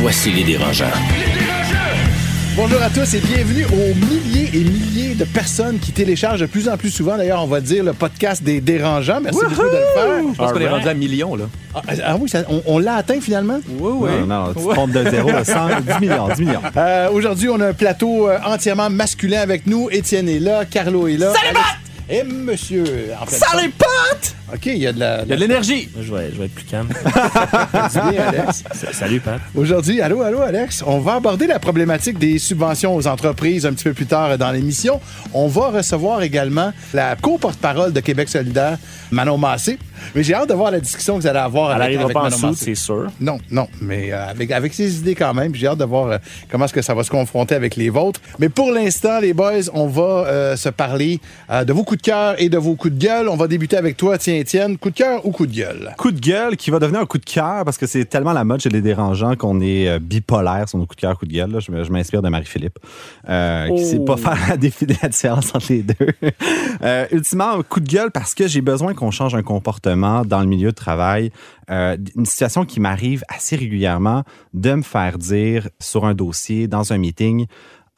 Voici les dérangeants. Bonjour à tous et bienvenue aux milliers et milliers de personnes qui téléchargent de plus en plus souvent, d'ailleurs, on va dire le podcast des dérangeants. Merci beaucoup de le faire. Je pense qu'on est rendu à millions, là. Ah, ah oui, ça- on, on l'a atteint finalement? Oui, oui. Non, non, tu te trompes de zéro à 100, 10 millions, 10 millions. Euh, Aujourd'hui, on a un plateau euh, entièrement masculin avec nous. Étienne est là, Carlo est là. Salut, Et monsieur. En Salut, pote! OK, il y a de la. Il y a de l'énergie. Je vais, je vais être plus calme. du bien, Alex. Salut, Pat. Aujourd'hui, allô, allô, Alex. On va aborder la problématique des subventions aux entreprises un petit peu plus tard dans l'émission. On va recevoir également la co-porte-parole de Québec solidaire, Manon Massé. Mais j'ai hâte de voir la discussion que vous allez avoir Elle avec, avec pas en dessous, c'est sûr. Non, non, mais euh, avec, avec ses idées quand même. J'ai hâte de voir euh, comment est-ce que ça va se confronter avec les vôtres. Mais pour l'instant, les boys, on va euh, se parler euh, de vos coups de cœur et de vos coups de gueule. On va débuter avec toi, tiens, Étienne. Coup de cœur ou coup de gueule? Coup de gueule qui va devenir un coup de cœur parce que c'est tellement la mode chez les dérangeants qu'on est euh, bipolaire sur nos coups de cœur, coup de gueule. là. Je, m'inspire de Marie-Philippe, euh, qui sait pas faire la, défi- la différence entre les deux. Euh, ultimement, un coup de gueule parce que j'ai besoin qu'on change un comportement dans le milieu de travail. Euh, une situation qui m'arrive assez régulièrement de me faire dire sur un dossier, dans un meeting,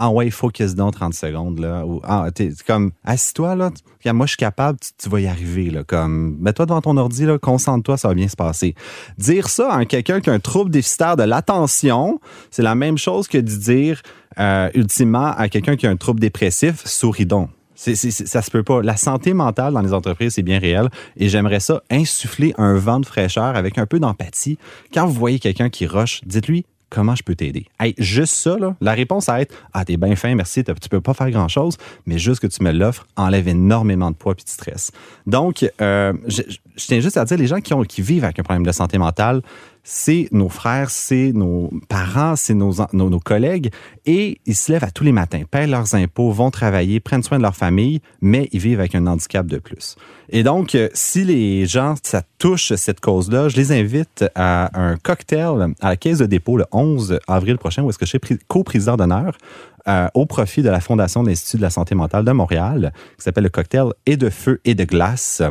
ah ouais, focus dans 30 secondes. Ou, ah, t'es comme, assis-toi, là. Moi, je suis capable, tu, vas y arriver. Comme, mets-toi devant ton ordi, là, concentre-toi, ça va bien se passer. Dire ça à quelqu'un qui a un trouble déficitaire de l'attention, c'est la même chose que de dire, euh, ultimement, à quelqu'un qui a un trouble dépressif, souris donc. Ça se peut pas. La santé mentale dans les entreprises, c'est bien réel. Et j'aimerais ça insuffler un vent de fraîcheur avec un peu d'empathie. Quand vous voyez quelqu'un qui rush, dites-lui comment je peux t'aider? Hey, juste ça, la réponse à être Ah, t'es bien fin, merci, tu peux pas faire grand-chose, mais juste que tu me l'offres enlève énormément de poids et de stress. Donc, euh, je tiens juste à dire, les gens qui, ont, qui vivent avec un problème de santé mentale, c'est nos frères, c'est nos parents, c'est nos, nos, collègues, et ils se lèvent à tous les matins, paient leurs impôts, vont travailler, prennent soin de leur famille, mais ils vivent avec un handicap de plus. Et donc, euh, si les gens, ça touche cette cause-là, je les invite à un cocktail à la Caisse de dépôt le 11 avril prochain, où est-ce que je suis co-président d'honneur euh, au profit de la Fondation de l'Institut de la santé mentale de Montréal, qui s'appelle le cocktail et de feu et de glace.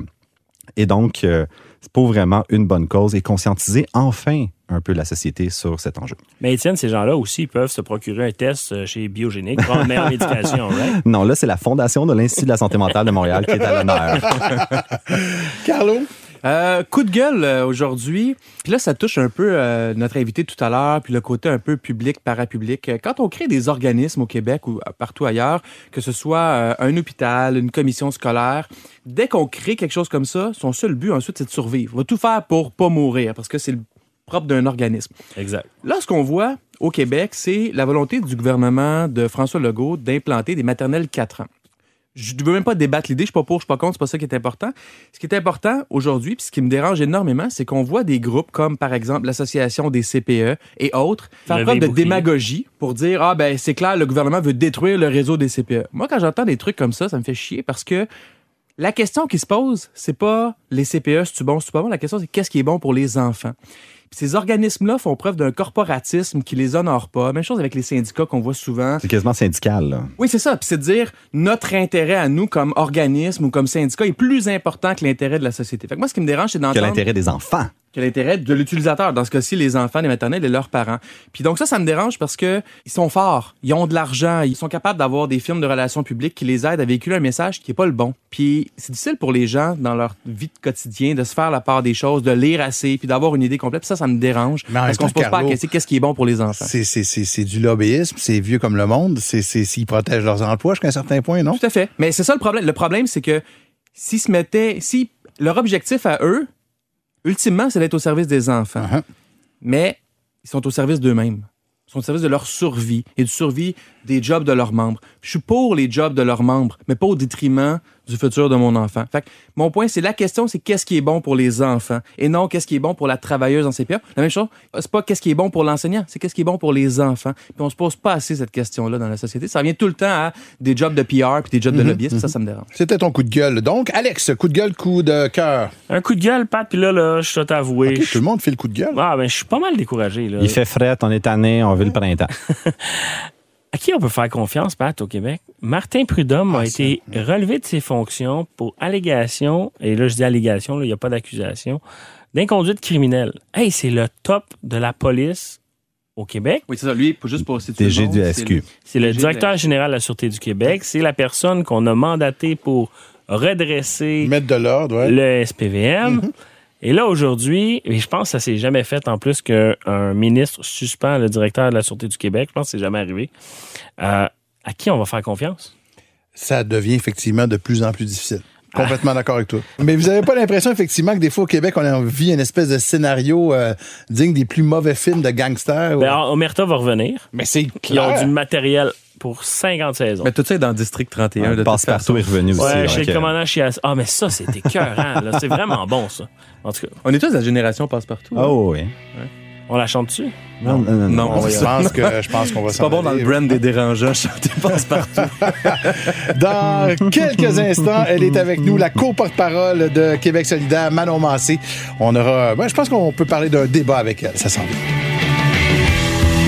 Et donc, euh, c'est pour vraiment une bonne cause et conscientiser enfin un peu la société sur cet enjeu. Mais Étienne, ces gens-là aussi peuvent se procurer un test euh, chez Biogénique pour une meilleure médication, right? Non, là, c'est la Fondation de l'Institut de la santé mentale de Montréal qui est à l'honneur. Carlo? Euh, coup de gueule euh, aujourd'hui. Puis là, ça touche un peu euh, notre invité tout à l'heure, puis le côté un peu public, parapublic. Quand on crée des organismes au Québec ou partout ailleurs, que ce soit un hôpital, une commission scolaire, dès qu'on crée quelque chose comme ça, son seul but ensuite, c'est de survivre. On va tout faire pour pas mourir, parce que c'est le propre d'un organisme. Exact. Là, ce qu'on voit au Québec, c'est la volonté du gouvernement de François Legault d'implanter des maternelles 4 ans. Je ne veux même pas débattre l'idée, je suis pas pour, je suis pas contre, c'est pas ça qui est important. Ce qui est important aujourd'hui, puis ce qui me dérange énormément, c'est qu'on voit des groupes comme par exemple l'association des CPE et autres faire preuve de démagogie pour dire ah ben c'est clair le gouvernement veut détruire le réseau des CPE. Moi quand j'entends des trucs comme ça, ça me fait chier parce que la question qui se pose, c'est pas les CPE, c'est-tu bon, c'est pas bon? La question, c'est qu'est-ce qui est bon pour les enfants? Ces organismes-là font preuve d'un corporatisme qui les honore pas. Même chose avec les syndicats qu'on voit souvent. C'est quasiment syndical, là. Oui, c'est ça. Puis c'est de dire notre intérêt à nous comme organisme ou comme syndicat est plus important que l'intérêt de la société. Fait que moi, ce qui me dérange, c'est Que d'entendre l'intérêt des enfants. Que l'intérêt de l'utilisateur, dans ce cas-ci, les enfants, les maternelles et leurs parents. Puis donc ça, ça me dérange parce que ils sont forts, ils ont de l'argent, ils sont capables d'avoir des films de relations publiques qui les aident à véhiculer un message qui est pas le bon. Puis c'est difficile pour les gens dans leur vie de quotidien de se faire la part des choses, de lire assez, puis d'avoir une idée complète. Puis ça, ça me dérange Mais parce qu'on se pose pas la question qu'est-ce qui est bon pour les enfants. C'est, c'est, c'est, c'est du lobbyisme, c'est vieux comme le monde, c'est, c'est, s'ils protègent leurs emplois jusqu'à un certain point, non? Tout à fait. Mais c'est ça le problème. Le problème, c'est que s'ils se mettaient, si leur objectif à eux, ultimement, c'est d'être au service des enfants. Uh-huh. Mais ils sont au service d'eux-mêmes. Ils sont au service de leur survie et du survie des jobs de leurs membres. Je suis pour les jobs de leurs membres, mais pas au détriment du futur de mon enfant. Fait que mon point, c'est la question, c'est qu'est-ce qui est bon pour les enfants et non qu'est-ce qui est bon pour la travailleuse en CPA. La même chose, c'est pas qu'est-ce qui est bon pour l'enseignant, c'est qu'est-ce qui est bon pour les enfants. Puis on se pose pas assez cette question-là dans la société. Ça revient tout le temps à des jobs de PR puis des jobs de lobbyiste. Ça, ça me dérange. C'était ton coup de gueule. Donc, Alex, coup de gueule, coup de cœur. Un coup de gueule, Pat, puis là, là, je dois t'avouer. Tout le monde fait le coup de gueule. Ah, ben, je suis pas mal découragé, là. Il fait fret, on est tanné, on veut le printemps. À qui on peut faire confiance, Pat, au Québec? Martin Prudhomme Ah, a été relevé de ses fonctions pour allégation, et là, je dis allégation, là, il n'y a pas d'accusation, d'inconduite criminelle. Hey, c'est le top de la police au Québec. Oui, c'est ça. Lui, pour- juste pour situer DG du c'est SQ. le- C'est le directeur général de la Sûreté du Québec. C'est la personne qu'on a mandaté pour redresser Mettre de l'ordre, ouais. le SPVM. Et là, aujourd'hui, et je pense que ça s'est jamais fait en plus qu'un ministre suspend le directeur de la Sûreté du Québec. Je pense que c'est jamais arrivé. Euh, à qui on va faire confiance? Ça devient effectivement de plus en plus difficile. Complètement d'accord avec toi. Mais vous avez pas l'impression, effectivement, que des fois au Québec, on a vit une espèce de scénario euh, digne des plus mauvais films de gangsters? Ben, Omerta va revenir. Mais c'est Ils ont clair. du matériel pour 50 saisons. Mais tout ça est dans le District 31. de toute Passe-partout est revenu aussi. Ouais, donc, chez le euh, commandant Chias. Ah, mais ça, c'était écœurant. là. C'est vraiment bon, ça. En tout cas, On est tous de la génération passe-partout. hein? Oh, oui. on la chante dessus? Non, non, non. Non, On- Je pense que je pense qu'on va C'est pas s'en bon dans le brand des dérangeants, chanter passe-partout. Dans quelques instants, elle est avec nous, la co-porte-parole de Québec solidaire, Manon Massé. On aura, ben, je pense qu'on peut parler d'un débat avec elle. Ça sent bien.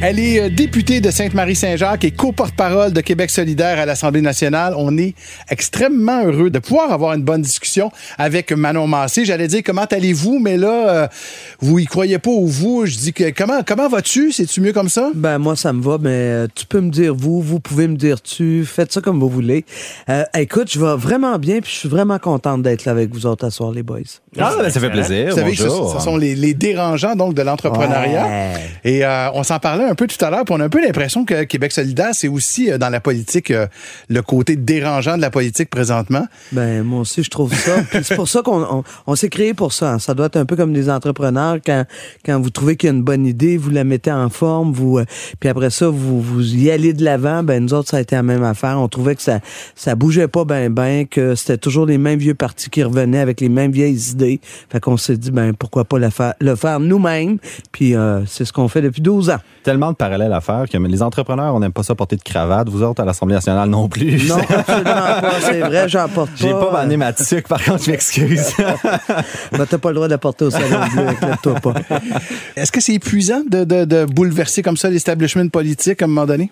Elle est euh, députée de Sainte-Marie-Saint-Jacques et co-porte-parole de Québec solidaire à l'Assemblée nationale. On est extrêmement heureux de pouvoir avoir une bonne discussion avec Manon Massé. J'allais dire comment allez-vous, mais là, euh, vous y croyez pas ou vous? Je dis que comment comment vas-tu? C'est-tu mieux comme ça? Ben moi ça me va, mais euh, tu peux me dire vous, vous pouvez me dire tu, faites ça comme vous voulez. Euh, écoute, je vais vraiment bien, puis je suis vraiment contente d'être là avec vous autres à soir, les boys. Ah, ben, ça fait plaisir. Vous savez que ce, Bonjour. ce sont les, les dérangeants donc de l'entrepreneuriat. Ouais. Et euh, on s'en parlait un peu tout à l'heure, puis on a un peu l'impression que Québec solidaire, c'est aussi euh, dans la politique euh, le côté dérangeant de la politique présentement. Ben moi aussi je trouve ça. Puis c'est pour ça qu'on on, on s'est créé pour ça. hein. Ça doit être un peu comme des entrepreneurs quand quand vous trouvez qu'il y a une bonne idée, vous la mettez en forme, vous euh, puis après ça vous vous y allez de l'avant. Ben nous autres ça a été la même affaire. On trouvait que ça ça bougeait pas ben ben que c'était toujours les mêmes vieux partis qui revenaient avec les mêmes vieilles idées. Fait qu'on s'est dit ben pourquoi pas le faire le faire nous-mêmes. Puis euh, c'est ce qu'on fait depuis 12 ans. Tellement de parallèles à faire que les entrepreneurs, on n'aime pas ça porter de cravate. Vous autres, à l'Assemblée nationale, non plus. Non, absolument pas. C'est vrai, j'en porte pas. J'ai pas banné ma tuque, par contre, je m'excuse. Ben, t'as pas le droit de porter au salon bleu, inquiète-toi pas. Est-ce que c'est épuisant de, de, de bouleverser comme ça l'establishment politique à un moment donné?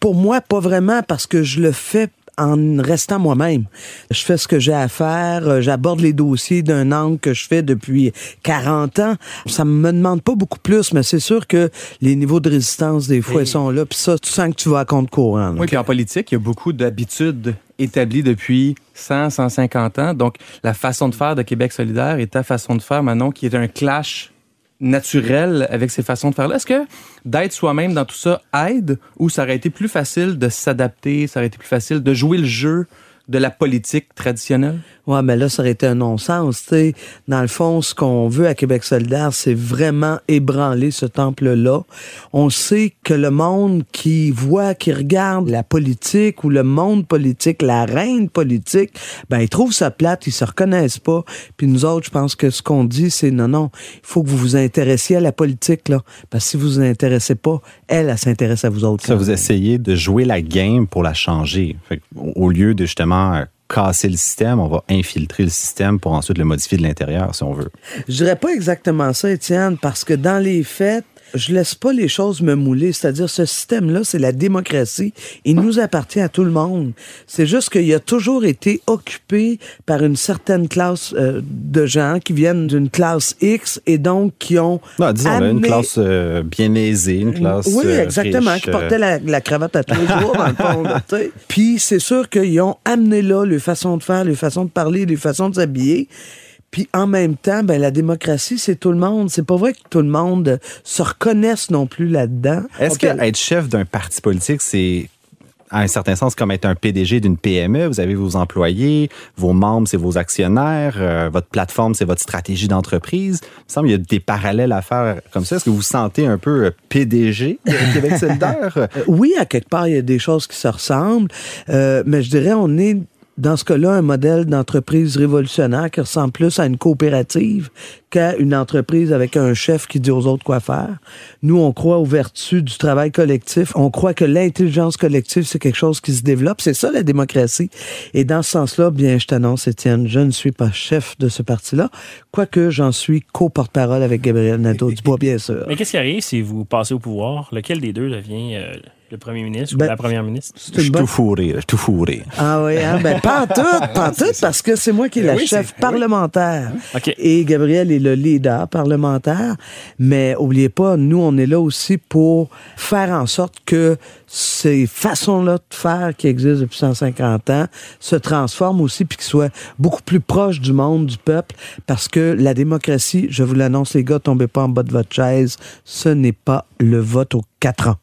Pour moi, pas vraiment, parce que je le fais en restant moi-même. Je fais ce que j'ai à faire, euh, j'aborde les dossiers d'un angle que je fais depuis 40 ans. Ça me demande pas beaucoup plus, mais c'est sûr que les niveaux de résistance, des fois, ils sont là. Puis ça, tu sens que tu vas à compte courant. là. Oui, puis en politique, il y a beaucoup d'habitudes établies depuis 100, 150 ans. Donc, la façon de faire de Québec solidaire est ta façon de faire, Manon, qui est un clash naturel avec ces façons de faire-là. Est-ce que d'être soi-même dans tout ça aide ou ça aurait été plus facile de s'adapter, ça aurait été plus facile de jouer le jeu de la politique traditionnelle? Ouais, mais là, ça aurait été un non-sens. tu sais. Dans le fond, ce qu'on veut à Québec solidaire, c'est vraiment ébranler ce temple-là. On sait que le monde qui voit, qui regarde la politique ou le monde politique, la reine politique, ben, ils trouvent ça plate, ils se reconnaissent pas. Puis nous autres, je pense que ce qu'on dit, c'est non, non, il faut que vous vous intéressiez à la politique, là. Parce que si vous vous intéressez pas, elle, elle s'intéresse à vous autres. Ça, vous essayez de jouer la game pour la changer. Au lieu de justement casser le système, on va infiltrer le système pour ensuite le modifier de l'intérieur, si on veut. Je dirais pas exactement ça, Étienne, parce que dans les faits, je laisse pas les choses me mouler. C'est-à-dire, ce système-là, c'est la démocratie. Il nous appartient à tout le monde. C'est juste qu'il a toujours été occupé par une certaine classe euh, de gens qui viennent d'une classe X et donc qui ont Non, disons là, une amené- classe euh, bien aisée, une classe oui, euh, exactement, riche, qui portait la, la cravate à tous les jours, dans le fond. là. Puis c'est sûr qu'ils ont amené là les façons de faire, les façons de parler, les façons de s'habiller. Puis en même temps, ben la démocratie, c'est tout le monde. C'est pas vrai que tout le monde se reconnaisse non plus là-dedans. Est-ce Ok. que être chef d'un parti politique, c'est à un certain sens, comme être un PDG d'une PME. Vous avez vos employés, vos membres, c'est vos actionnaires, euh, votre plateforme, c'est votre stratégie d'entreprise. Il me semble qu'il y a des parallèles à faire comme ça. Est-ce que vous vous sentez un peu euh, PDG de Québec solidaire? Euh, oui, à quelque part, il y a des choses qui se ressemblent, euh, mais je dirais, on est dans ce cas-là, un modèle d'entreprise révolutionnaire qui ressemble plus à une coopérative qu'à une entreprise avec un chef qui dit aux autres quoi faire. Nous, on croit aux vertus du travail collectif. On croit que l'intelligence collective, c'est quelque chose qui se développe. C'est ça, la démocratie. Et dans ce sens-là, bien, je t'annonce, Étienne, je ne suis pas chef de ce parti-là, quoique j'en suis co-porte-parole avec Gabriel Nadeau-Dubois, bien sûr. Mais qu'est-ce qui arrive si vous passez au pouvoir? Lequel des deux devient euh, le premier ministre Ben, ou la première ministre? Je suis bonne- tout fourré, je suis tout fourré. Ah oui, hein? ben pas en tout, pas en tout, parce que c'est moi qui est la oui, chef oui. parlementaire. OK. Et Gabriel est le leader parlementaire. Mais oubliez pas, nous, on est là aussi pour faire en sorte que ces façons-là de faire qui existent depuis 150 ans se transforment aussi puis qu'ils soient beaucoup plus proches du monde, du peuple. Parce que la démocratie, je vous l'annonce, les gars, tombez pas en bas de votre chaise, ce n'est pas le vote aux quatre ans.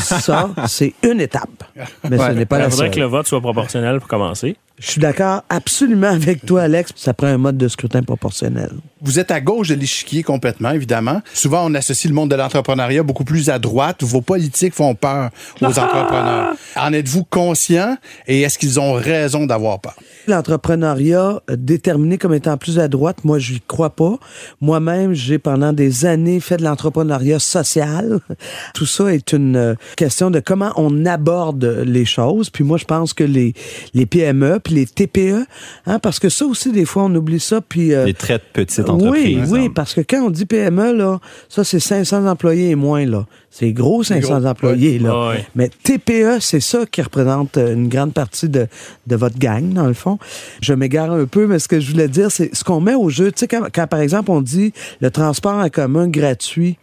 Ça, c'est une étape. Mais ce n'est pas Il la faudrait seule. que le vote soit proportionnel pour commencer. Je suis d'accord absolument avec toi, Alex. Ça prend un mode de scrutin proportionnel. Vous êtes à gauche de l'échiquier complètement, évidemment. Souvent, on associe le monde de l'entrepreneuriat beaucoup plus à droite. Vos politiques font peur aux entrepreneurs. En êtes-vous conscient et est-ce qu'ils ont raison d'avoir peur? L'entrepreneuriat euh, déterminé comme étant plus à droite, moi, je n'y crois pas. Moi-même, j'ai pendant des années fait de l'entrepreneuriat social. Tout ça est une euh, question de comment on aborde les choses. Puis moi, je pense que les, les PME, puis les TPE, hein, parce que ça aussi, des fois, on oublie ça. Puis, euh, Les très petites oui, entreprises. oui, hein. parce que quand on dit PME, là, ça, c'est 500 employés et moins, là. C'est gros 500 gros, employés, là. Ah. Mais TPE, c'est ça qui représente euh, une grande partie de, de votre gang, dans le fond. Je m'égare un peu, mais ce que je voulais dire, c'est ce qu'on met au jeu. Tu sais, quand, quand, par exemple, on dit le transport en commun gratuit,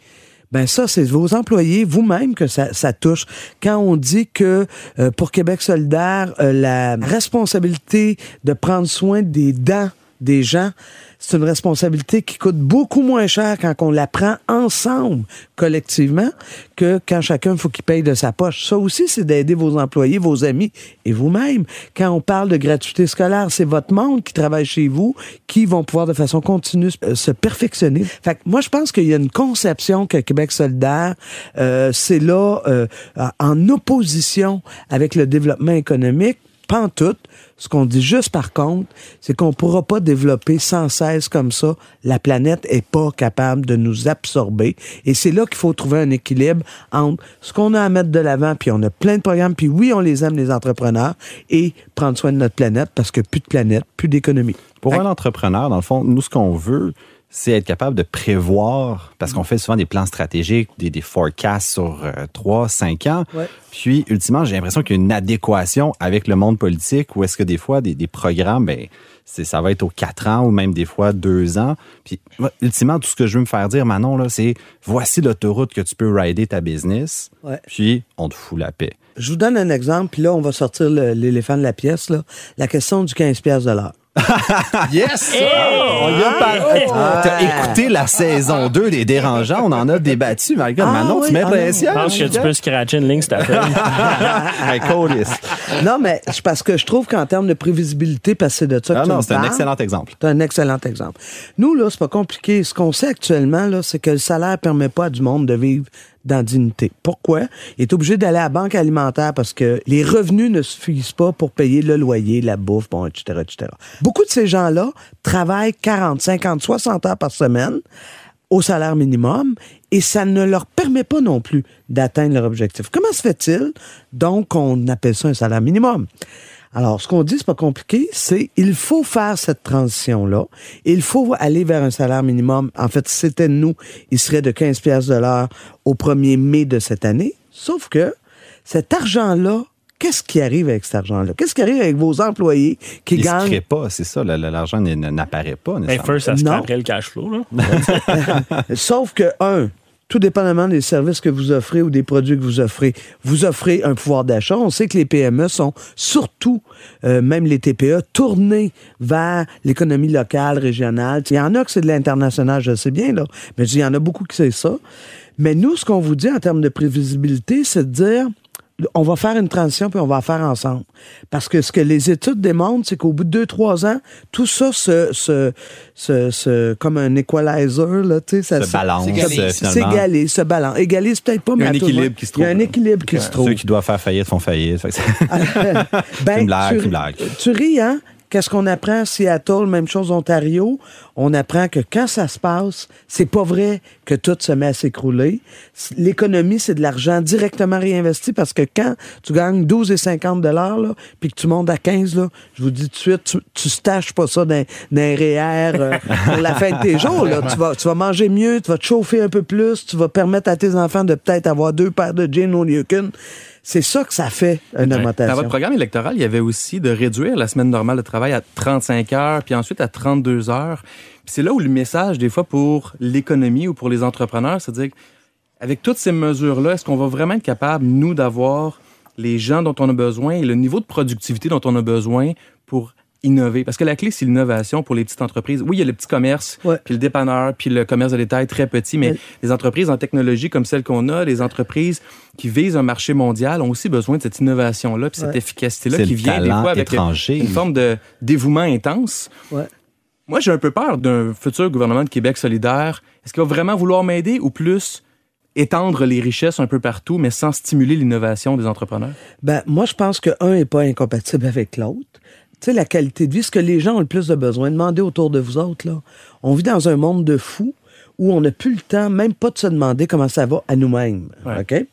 ben ça, c'est vos employés, vous-même, que ça, touche. Quand on dit que euh, pour Québec solidaire, euh, la responsabilité de prendre soin des dents des gens, c'est une responsabilité qui coûte beaucoup moins cher quand on la prend ensemble, collectivement, que quand chacun faut qu'il paye de sa poche. Ça aussi, c'est d'aider vos employés, vos amis et vous-même. Quand on parle de gratuité scolaire, c'est votre monde qui travaille chez vous qui vont pouvoir de façon continue euh, se perfectionner. Fait que moi, je pense qu'il y a une conception que Québec solidaire, euh, c'est là euh, en opposition avec le développement économique pas en tout. Ce qu'on dit juste par contre, c'est qu'on pourra pas développer sans cesse comme ça. La planète est pas capable de nous absorber. Et c'est là qu'il faut trouver un équilibre entre ce qu'on a à mettre de l'avant, puis on a plein de programmes, puis oui, on les aime, les entrepreneurs, et prendre soin de notre planète parce que plus de planète, plus d'économie. Pour un entrepreneur, dans le fond, nous, ce qu'on veut, c'est être capable de prévoir, parce qu'on fait souvent des plans stratégiques, des, des forecasts sur euh, 3, 5 ans. Ouais. Puis, ultimement, j'ai l'impression qu'il y a une adéquation avec le monde politique où est-ce que des fois, des, des programmes, ben, c'est, ça va être aux 4 ans ou même des fois 2 ans. Puis, ultimement, tout ce que je veux me faire dire, Manon, là, c'est voici l'autoroute que tu peux rider ta business. Ouais. Puis, on te fout la paix. Je vous donne un exemple, puis là, on va sortir l'éléphant de la pièce. Là. La question du 15 pièces de l'heure. Yes! On y a parlé. T'as écouté la saison 2 des Dérangeants, on en a débattu. My God, Ah Manon, oui, tu ah m'impressionnes. Je pense que tu peux scratcher une ligne feuille. Hey. Non, mais c'est parce que je trouve qu'en termes de prévisibilité, parce que c'est de ça que Ah tu non, c'est un excellent exemple. C'est un excellent exemple. Nous, là, c'est pas compliqué. Ce qu'on sait actuellement, là, c'est que le salaire permet pas à du monde de vivre dans dignité. Pourquoi? Il est obligé d'aller à la banque alimentaire parce que les revenus ne suffisent pas pour payer le loyer, la bouffe, etc., etc. Beaucoup de ces gens-là travaillent 40, 50, 60 heures par semaine au salaire minimum et ça ne leur permet pas non plus d'atteindre leur objectif. Comment se fait-il? Donc, on appelle ça un salaire minimum. Alors, ce qu'on dit, c'est pas compliqué, c'est il faut faire cette transition-là. Il faut aller vers un salaire minimum. En fait, si c'était nous, il serait de 15 pièces de l'heure au 1er mai de cette année. Sauf que cet argent-là, qu'est-ce qui arrive avec cet argent-là? Qu'est-ce qui arrive avec vos employés qui Il se gagnent? crée pas, c'est ça. L'argent n'apparaît pas. Ben, first, ça se le cash flow. Là. Sauf que, un, tout dépendamment des services que vous offrez ou des produits que vous offrez, vous offrez un pouvoir d'achat. On sait que les PME sont surtout, euh, même les TPE, tournés vers l'économie locale, régionale. Il y en a que c'est de l'international, je sais bien, là, mais il y en a beaucoup qui c'est ça. Mais nous, ce qu'on vous dit en termes de prévisibilité, c'est de dire, on va faire une transition puis on va la faire ensemble. Parce que ce que les études démontrent, c'est qu'au bout de deux, trois ans, tout ça se, se, se, se- comme un equalizer, là, tu sais, ça Se balance, euh. S'égalise, se balance. Égalise peut-être pas, Il y mais a un équilibre qui se Il y a un trouve. équilibre qui se trouve. Ceux qui doivent faire faillite font faillite. Ben, une blague, tu, c'est une blague. tu ris, hein? Qu'est-ce qu'on apprend? À Seattle, même chose Ontario? On apprend que quand ça se passe, c'est pas vrai que tout se met à s'écrouler. L'économie, c'est de l'argent directement réinvesti parce que quand tu gagnes 12 et 50 dollars, puis que tu montes à 15, là, je vous dis tout de suite, tu, tu staches pas ça dans, dans un REER euh, pour la fin de tes jours, là. Tu vas, tu vas manger mieux, tu vas te chauffer un peu plus, tu vas permettre à tes enfants de peut-être avoir deux paires de jeans au lieu qu'une. C'est ça que ça fait, une Dans augmentation. votre programme électoral, il y avait aussi de réduire la semaine normale de travail à 35 heures, puis ensuite à 32 heures. C'est là où le message, des fois, pour l'économie ou pour les entrepreneurs, c'est de dire, avec toutes ces mesures-là, est-ce qu'on va vraiment être capable, nous, d'avoir les gens dont on a besoin et le niveau de productivité dont on a besoin pour innover? Parce que la clé, c'est l'innovation pour les petites entreprises. Oui, il y a le petit commerce, Ouais. puis le dépanneur, puis le commerce de détail très petit, mais Ouais. les entreprises en technologie comme celle qu'on a, les entreprises qui visent un marché mondial ont aussi besoin de cette innovation-là, puis cette efficacité-là qui vient des fois avec étranger. une forme de dévouement intense. Ouais. Moi, j'ai un peu peur d'un futur gouvernement de Québec solidaire. Est-ce qu'il va vraiment vouloir m'aider ou plus étendre les richesses un peu partout, mais sans stimuler l'innovation des entrepreneurs? Ben, moi, je pense que un n'est pas incompatible avec l'autre. Tu sais, la qualité de vie, ce que les gens ont le plus de besoin, demandez autour de vous autres, là. On vit dans un monde de fous où on n'a plus le temps, même pas de se demander comment ça va à nous-mêmes. Ouais. OK?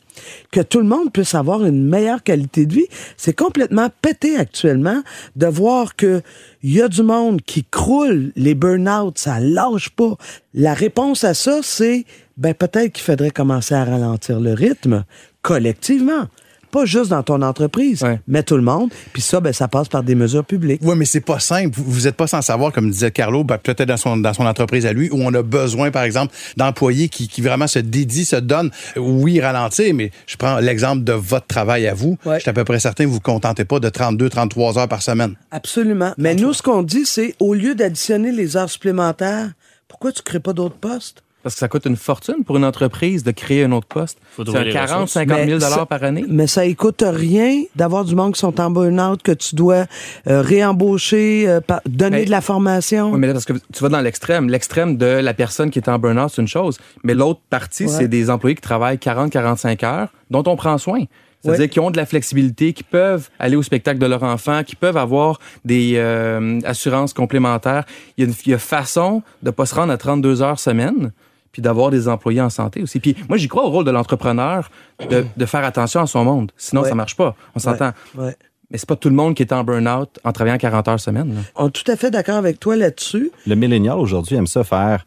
Que tout le monde puisse avoir une meilleure qualité de vie, c'est complètement pété actuellement de voir que il y a du monde qui croule, les burn-out, ça lâche pas. La réponse à ça, c'est ben peut-être qu'il faudrait commencer à ralentir le rythme collectivement. Pas juste dans ton entreprise, Ouais. mais tout le monde. Puis ça, ben, ça passe par des mesures publiques. Oui, mais c'est pas simple. Vous n'êtes pas sans savoir, comme disait Carlo, ben, peut-être dans son, dans son entreprise à lui, où on a besoin, par exemple, d'employés qui, qui vraiment se dédient, se donnent. Oui, ralentir, mais je prends l'exemple de votre travail à vous. Ouais. Je suis à peu près certain que vous ne vous contentez pas de 32, 33 heures par semaine. Absolument. Mais nous, ce qu'on dit, c'est au lieu d'additionner les heures supplémentaires, pourquoi tu ne crées pas d'autres postes? Parce que ça coûte une fortune pour une entreprise de créer un autre poste. C'est trouver un les 40, ressources. 50 000 Mais ça- dollars par année. Mais ça écoute rien d'avoir du monde qui sont en burn-out, que tu dois euh, réembaucher, euh, donner Mais- de la formation. Oui, mais là, parce que tu vas dans l'extrême. L'extrême de la personne qui est en burn-out, c'est une chose. Mais l'autre partie, Ouais. c'est des employés qui travaillent 40-45 heures, dont on prend soin. C'est-à-dire Ouais. qui ont de la flexibilité, qui peuvent aller au spectacle de leur enfant, qui peuvent avoir des euh, assurances complémentaires. Il y, a une, il y a façon de pas se rendre à 32 heures semaine, puis d'avoir des employés en santé aussi. Puis moi, j'y crois au rôle de l'entrepreneur de, de faire attention à son monde. Sinon, Ouais. ça marche pas. On s'entend. Ouais. Mais c'est pas tout le monde qui est en burn-out en travaillant 40 heures semaine. là. On est tout à fait d'accord avec toi là-dessus. Le millénial aujourd'hui aime ça faire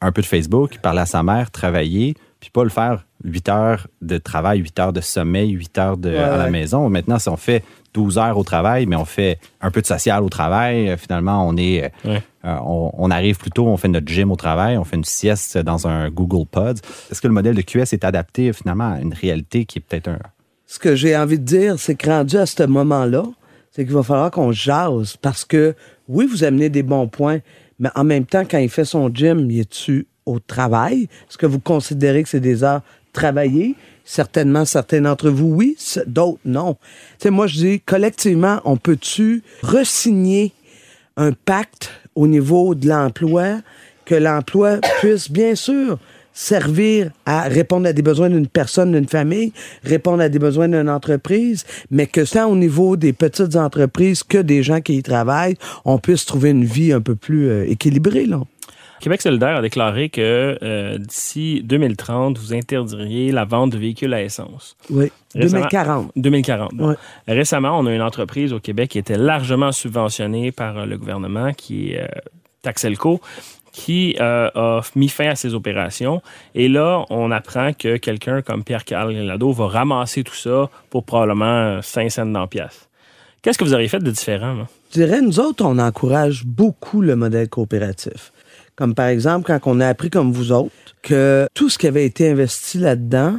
un peu de Facebook, parler à sa mère, travailler, puis pas le faire 8 heures de travail, 8 heures de sommeil, 8 heures de, à la ouais. maison. Maintenant, si on fait 12 heures au travail, mais on fait un peu de social au travail, euh, finalement, on est, euh, Ouais. euh, on, on arrive plus tôt, on fait notre gym au travail, on fait une sieste dans un Google Pod. Est-ce que le modèle de QS est adapté finalement à une réalité qui est peut-être un, Ce que j'ai envie de dire, c'est que rendu à ce moment-là, c'est qu'il va falloir qu'on jase parce que, oui, vous amenez des bons points, mais en même temps, quand il fait son gym, il est-tu au travail? Est-ce que vous considérez que c'est des heures travaillées? Certainement, certains d'entre vous, oui, d'autres, non. Tu sais, moi, je dis, collectivement, on peut-tu resigner un pacte au niveau de l'emploi, que l'emploi puisse bien sûr servir à répondre à des besoins d'une personne, d'une famille, répondre à des besoins d'une entreprise, mais que tant au niveau des petites entreprises que des gens qui y travaillent, on puisse trouver une vie un peu plus euh, équilibrée. Là. Québec solidaire a déclaré que euh, d'ici 2030, vous interdiriez la vente de véhicules à essence. Oui. Récemment- 2040. 2040. bon. Ouais. Récemment, on a une entreprise au Québec qui était largement subventionnée par euh, le gouvernement, qui est euh, Taxelco, qui euh, a mis fin à ses opérations. Et là, on apprend que quelqu'un comme Pierre-Carl Lado va ramasser tout ça pour probablement euh, 5 cents dans pièce. Qu'est-ce que vous auriez fait de différent? là? Je dirais, nous autres, on encourage beaucoup le modèle coopératif. Comme par exemple, quand on a appris comme vous autres que tout ce qui avait été investi là-dedans,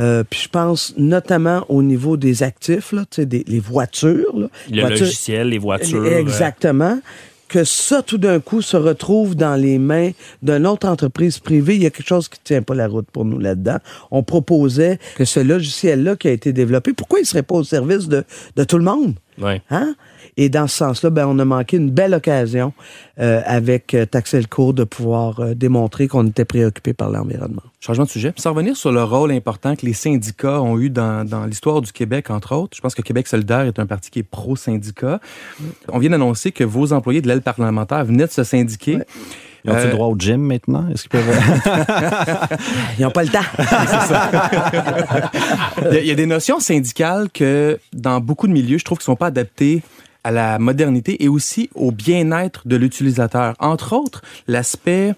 euh, puis je pense notamment au niveau des actifs, là, tu sais, des, les voitures. Là, Le voitures- logiciel, les voitures. euh, Exactement. que ça, tout d'un coup, se retrouve dans les mains d'une autre entreprise privée, il y a quelque chose qui tient pas la route pour nous là-dedans. On proposait que ce logiciel-là qui a été développé, pourquoi il serait pas au service de, de tout le monde? Ouais. Hein? Et dans ce sens-là, ben, on a manqué une belle occasion euh, avec euh, Taxelco de pouvoir euh, démontrer qu'on était préoccupé par l'environnement. Changement de sujet. Sans revenir sur le rôle important que les syndicats ont eu dans, dans l'histoire du Québec, entre autres, je pense que Québec solidaire est un parti qui est pro-syndicat. On vient d'annoncer que vos employés de l'aile parlementaire venaient de se syndiquer. Ils ont-ils Euh, le droit au gym maintenant? Est-ce qu'ils peuvent. Ils n'ont pas le temps. Il y, a, il y a des notions syndicales que, dans beaucoup de milieux, je trouve qu'ils sont pas adaptées à la modernité et aussi au bien-être de l'utilisateur. Entre autres, l'aspect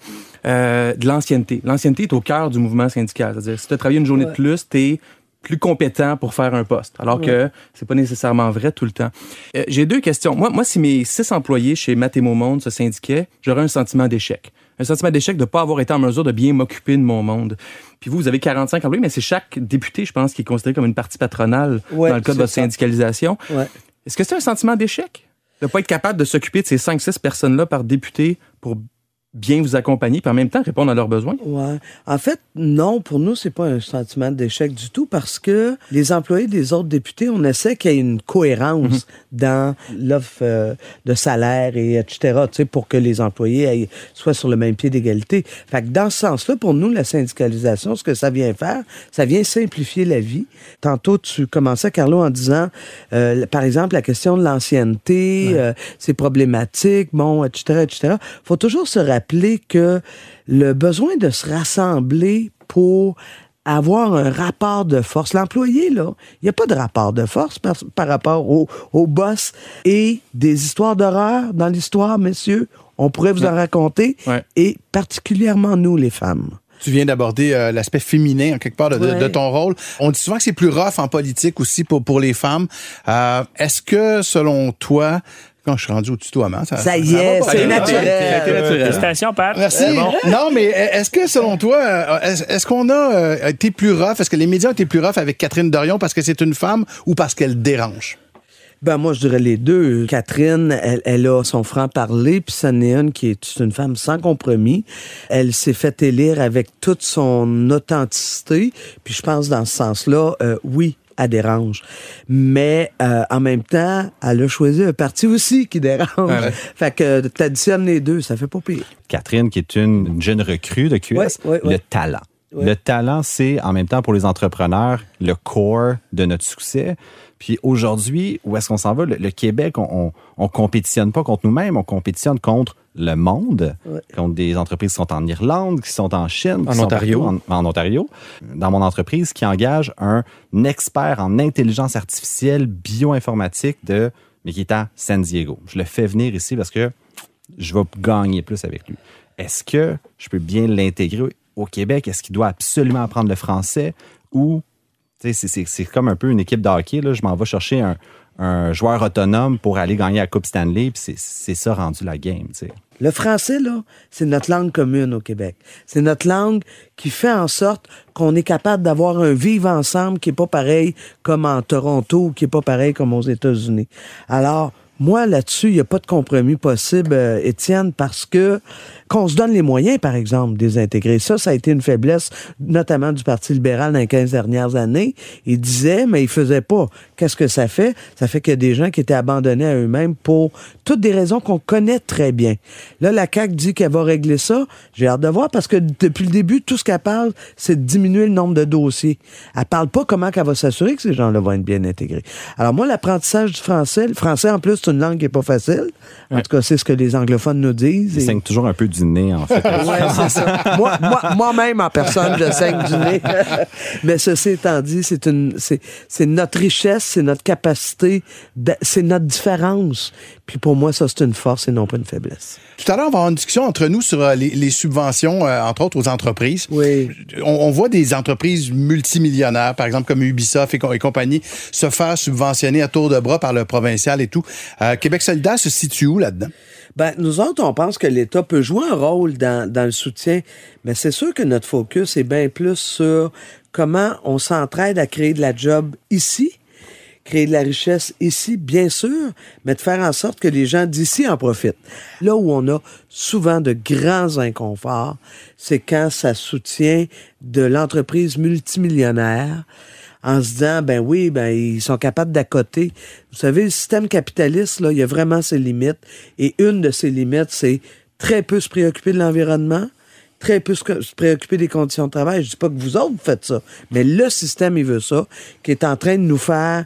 euh, de l'ancienneté. L'ancienneté est au cœur du mouvement syndical. C'est-à-dire, si tu as travaillé une journée de plus, tu es plus compétent pour faire un poste, alors que c'est pas nécessairement vrai tout le temps. Euh, J'ai deux questions. Moi, moi, si mes six employés chez Mathémo Monde se syndiquaient, j'aurais un sentiment d'échec. Un sentiment d'échec de ne pas avoir été en mesure de bien m'occuper de mon monde. Puis vous, vous avez 45 employés, mais c'est chaque député, je pense, qui est considéré comme une partie patronale Ouais, dans le cas de votre ça. syndicalisation. Ouais. Est-ce que c'est un sentiment d'échec? De ne pas être capable de s'occuper de ces 5-6 personnes-là par député pour bien vous accompagner, puis en même temps répondre à leurs besoins? Ouais. En fait, non, pour nous, c'est pas un sentiment d'échec du tout parce que les employés des autres députés, on essaie qu'il y ait une cohérence dans l'offre euh, de salaire et etc., pour que les employés aillent- soient sur le même pied d'égalité. Fait que dans ce sens-là, pour nous, la syndicalisation, ce que ça vient faire, ça vient simplifier la vie. Tantôt, tu commençais, Carlo, en disant, euh, par exemple, la question de l'ancienneté, euh, c'est problématique, bon, etc., etc. faut toujours se rappeler que le besoin de se rassembler pour avoir un rapport de force. L'employé, là, il n'y a pas de rapport de force par, par rapport au, au boss. Et des histoires d'horreur dans l'histoire, messieurs, on pourrait vous en raconter. Ouais. Et particulièrement nous, les femmes. Tu viens d'aborder euh, l'aspect féminin en quelque part de, de- Ouais. de ton rôle. On dit souvent que c'est plus rough en politique aussi pour, pour les femmes. Euh, Est-ce que, selon toi, quand je suis rendu au tutoiement, ça, Ça y est, c'est naturel. Félicitations, Pat. Merci. Bon. Non, mais est-ce que selon toi, euh, est-ce qu'on a euh, été plus rough? Est-ce que les médias ont été plus rough avec Catherine Dorion parce que c'est une femme ou parce qu'elle dérange? Ben moi, je dirais les deux. Catherine, elle, elle a son franc-parler, puis une qui est une femme sans compromis. Elle s'est fait élire avec toute son authenticité, puis je pense dans ce sens-là, euh, oui, elle dérange. Mais euh, en même temps, elle a choisi un parti aussi qui dérange. Ouais. Fait que t'additionnes les deux, ça fait pas pire. Catherine, qui est une une jeune recrue de QS, Ouais, ouais, ouais. le talent. Ouais. Le talent, c'est en même temps pour les entrepreneurs le core de notre succès. Puis aujourd'hui, où est-ce qu'on s'en va? Le, le Québec, on, on, on compétitionne pas contre nous-mêmes, on compétitionne contre le monde, Ouais. contre des entreprises qui sont en Irlande, qui sont en Chine, qui En sont Ontario. en Ontario. Dans mon entreprise, qui engage un expert en intelligence artificielle bioinformatique de, mais qui est à San Diego. Je le fais venir ici parce que je vais gagner plus avec lui. Est-ce que je peux bien l'intégrer? Au Québec? Est-ce qu'il doit absolument apprendre le français ou c'est- comme un peu une équipe de hockey. Là. Je m'en vais chercher un, joueur autonome pour aller gagner la Coupe Stanley, puis c'est- ça rendu la game. Le français, là, c'est notre langue commune au Québec. C'est notre langue qui fait en sorte qu'on est capable d'avoir un vivre ensemble qui est pas pareil comme en Toronto ou qui est pas pareil comme aux États-Unis. Alors, moi, là-dessus, il n'y a pas de compromis possible, euh, Étienne, parce que qu'on se donne les moyens, par exemple, de les intégrer. Ça, ça a été une faiblesse, notamment du Parti libéral dans les 15 dernières années. Il disait, mais il faisait pas. Qu'est-ce que ça fait? Ça fait qu'il y a des gens qui étaient abandonnés à eux-mêmes pour toutes des raisons qu'on connaît très bien. Là, la CAQ dit qu'elle va régler ça. J'ai hâte de voir parce que depuis le début, tout ce qu'elle parle, c'est de diminuer le nombre de dossiers. Elle parle pas comment qu'elle va s'assurer que ces gens-là vont être bien intégrés. Alors moi, l'apprentissage du français, le français en plus, c'est une langue qui est pas facile. En tout cas, c'est ce que les anglophones nous disent. Et- toujours un peu du nez, en fait. Ouais, c'est ça. Moi, moi, moi-même, en personne, je saigne du nez. Mais ceci étant dit, c'est une, c'est, c'est notre richesse, c'est notre capacité, de- c'est notre différence. Puis pour moi, ça, c'est une force et non pas une faiblesse. Tout à l'heure, on va avoir une discussion entre nous sur euh, les, les subventions, euh, entre autres aux entreprises. Oui. On, on voit des entreprises multimillionnaires, par exemple comme Ubisoft et compagnie, se faire subventionner à tour de bras par le provincial et tout. Euh, Québec solidaire se situe où là-dedans? Ben, nous autres, on pense que l'État peut jouer un rôle dans, dans le soutien, mais c'est sûr que notre focus est bien plus sur comment on s'entraide à créer de la job ici, créer de la richesse ici, bien sûr, mais de faire en sorte que les gens d'ici en profitent. Là où on a souvent de grands inconforts, c'est quand ça soutient de l'entreprise multimillionnaire en se disant, ben oui, ben ils sont capables d'accoter. Vous savez, le système capitaliste, là, il y a vraiment ses limites. Et une de ses limites, c'est très peu se préoccuper de l'environnement, très peu se préoccuper des conditions de travail. Je dis pas que vous autres faites ça, mais le système, il veut ça, qui est en train de nous faire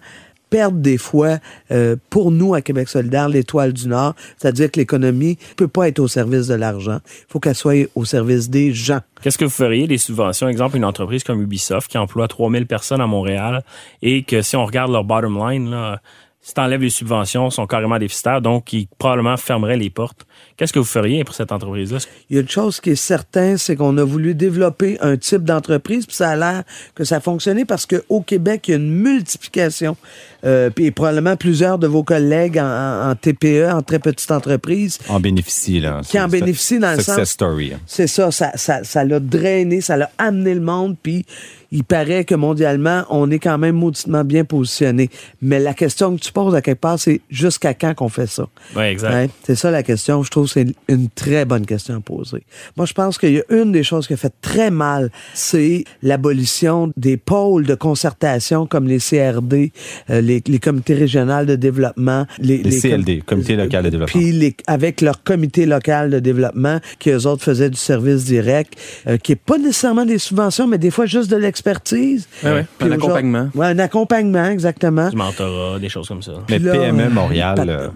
perdre des fois, euh, pour nous à Québec solidaire, l'étoile du Nord, c'est-à-dire que l'économie peut pas être au service de l'argent. Il faut qu'elle soit au service des gens. Qu'est-ce que vous feriez des subventions? Exemple, une entreprise comme Ubisoft qui emploie 3000 personnes à Montréal et que si on regarde leur bottom line, là, si t'enlèves les subventions, sont carrément déficitaires, donc ils probablement fermeraient les portes. Qu'est-ce que vous feriez pour cette entreprise-là? Il y a une chose qui est certaine, c'est qu'on a voulu développer un type d'entreprise, puis ça a l'air que ça a fonctionné parce qu'au Québec, il y a une multiplication. Euh, puis probablement plusieurs de vos collègues en, TPE, en très petite entreprise, En bénéficie, là. Qui en bénéficient dans le Success sens- story. hein. C'est ça, ça, ça, ça l'a drainé, ça l'a amené le monde, puis il paraît que mondialement, on est quand même mauditement bien positionné. Mais la question que tu poses à quelque part, c'est jusqu'à quand qu'on fait ça? Oui, exact. Ouais, c'est ça la question. Je trouve que c'est une très bonne question à poser. Moi, je pense qu'il y a une des choses qui a fait très mal, c'est l'abolition des pôles de concertation comme les CRD, euh, les, les comités régionaux de développement, les, Les CLD, Comité local de développement. Puis les- avec leur comité local de développement, qui eux autres faisaient du service direct, euh, qui est pas nécessairement des subventions, mais des fois juste de l'expertise. Ouais, ouais, un accompagnement. Ouais, un accompagnement, exactement. Du mentorat, des choses comme ça. Mais Puis là, PME euh, Montréal, euh,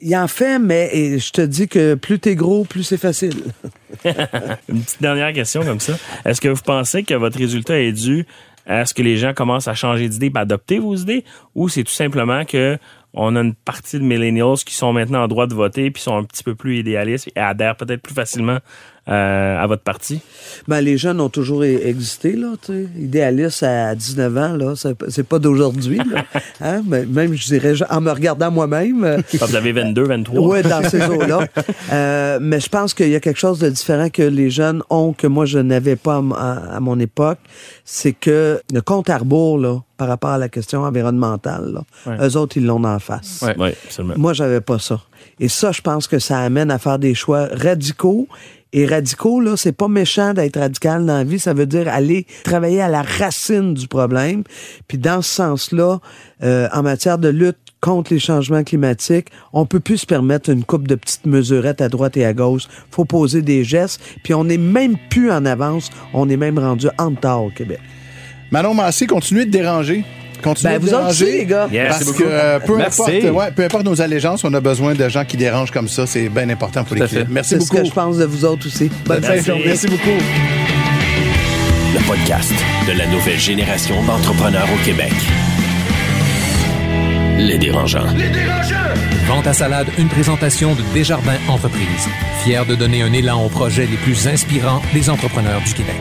Il en fait, mais je te dis que plus t'es gros, plus c'est facile. Une petite dernière question comme ça. Est-ce que vous pensez que votre résultat est dû à ce que les gens commencent à changer d'idée et adopter vos idées ou c'est tout simplement que on a une partie de millennials qui sont maintenant en droit de voter puis sont un petit peu plus idéalistes et adhèrent peut-être plus facilement à votre parti? Ben, les jeunes ont toujours existé, là, tu. Idéaliste à 19 ans, là, c'est pas d'aujourd'hui. Hein? Même, je dirais, en me regardant moi-même, euh, Ah, Vous avez 22, 23. Oui, dans ces eaux-là. Euh, mais je pense qu'il y a quelque chose de différent que les jeunes ont, que moi, je n'avais pas à, mon époque. C'est que le compte à rebours, là, par rapport à la question environnementale, là, Ouais. eux autres, ils l'ont en face. Ouais. Oui, absolument. Moi, j'avais pas ça. Et ça, je pense que ça amène à faire des choix radicaux. Et radicaux, là, c'est pas méchant d'être radical dans la vie. Ça veut dire aller travailler à la racine du problème. Puis dans ce sens-là, euh, en matière de lutte contre les changements climatiques, on peut plus se permettre une coupe de petites mesurettes à droite et à gauche. Faut poser des gestes. Puis on n'est même plus en avance. On est même rendu en retard au Québec. Manon Massé, continuez de déranger. Continuez Ben, de vous déranger. aussi, les gars. Yes. Parce Merci que beaucoup. euh, peu, Merci. importe, ouais, peu importe nos allégeances, on a besoin de gens qui dérangent comme ça. C'est bien important pour Tout à l'équipe. fait. Merci C'est ce beaucoup. que je pense de vous autres aussi. Bonne fin de Merci. journée. Merci beaucoup. Le podcast de la nouvelle génération d'entrepreneurs au Québec. Les dérangeants. Vente à salade, une présentation de Desjardins Entreprises. Fier de donner un élan aux projets les plus inspirants des entrepreneurs du Québec.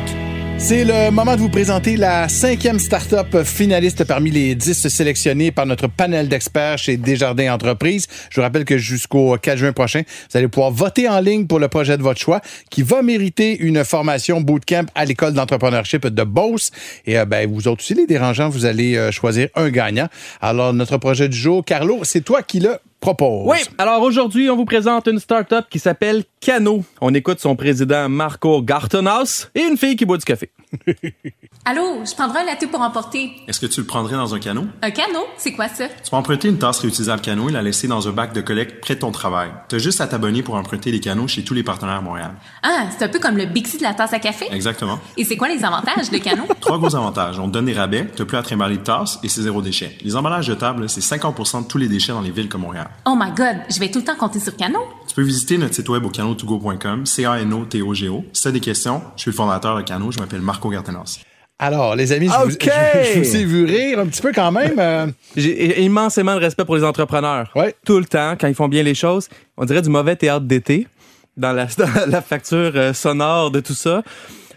C'est le moment de vous présenter la cinquième start-up finaliste parmi les dix sélectionnés par notre panel d'experts chez Desjardins Entreprises. Je vous rappelle que jusqu'au 4 juin prochain, vous allez pouvoir voter en ligne pour le projet de votre choix qui va mériter une formation bootcamp à l'école d'entrepreneurship de Beauce. Et euh, ben, vous autres aussi, les dérangeants, vous allez euh, choisir un gagnant. Alors, notre projet du jour, Carlo, c'est toi qui le propose. Oui, alors aujourd'hui, on vous présente une start-up qui s'appelle Cano. On écoute son président Marco Gartenhaus et une fille qui boit du café. Allô, je prendrai un latte pour emporter. Est-ce que tu le prendrais dans un canot? Un canot? C'est quoi ça? Tu peux emprunter une tasse réutilisable canot et la laisser dans un bac de collecte près de ton travail. T'as juste à t'abonner pour emprunter les canots chez tous les partenaires à Montréal. Ah, c'est un peu comme le Bixi de la tasse à café? Exactement. Et c'est quoi les avantages de canot? Trois gros avantages. On te donne des rabais, t'as plus à trimballer de tasses et c'est zéro déchet. Les emballages de table, c'est 50% de tous les déchets dans les villes comme Montréal. Oh my god, je vais tout le temps compter sur canot. Tu peux visiter notre site web au canotogo.com, C-A-N-O-T-O-G-O. Si t'as des questions, je suis le fondateur de Cano, je m'appelle Marco Gartenas. Alors, les amis, je, vous, OK. je- je vous ai vu rire un petit peu quand même. euh, J'ai immensément de respect pour les entrepreneurs. Ouais. Tout le temps, quand ils font bien les choses. On dirait du mauvais théâtre d'été dans la, dans la facture euh, sonore de tout ça.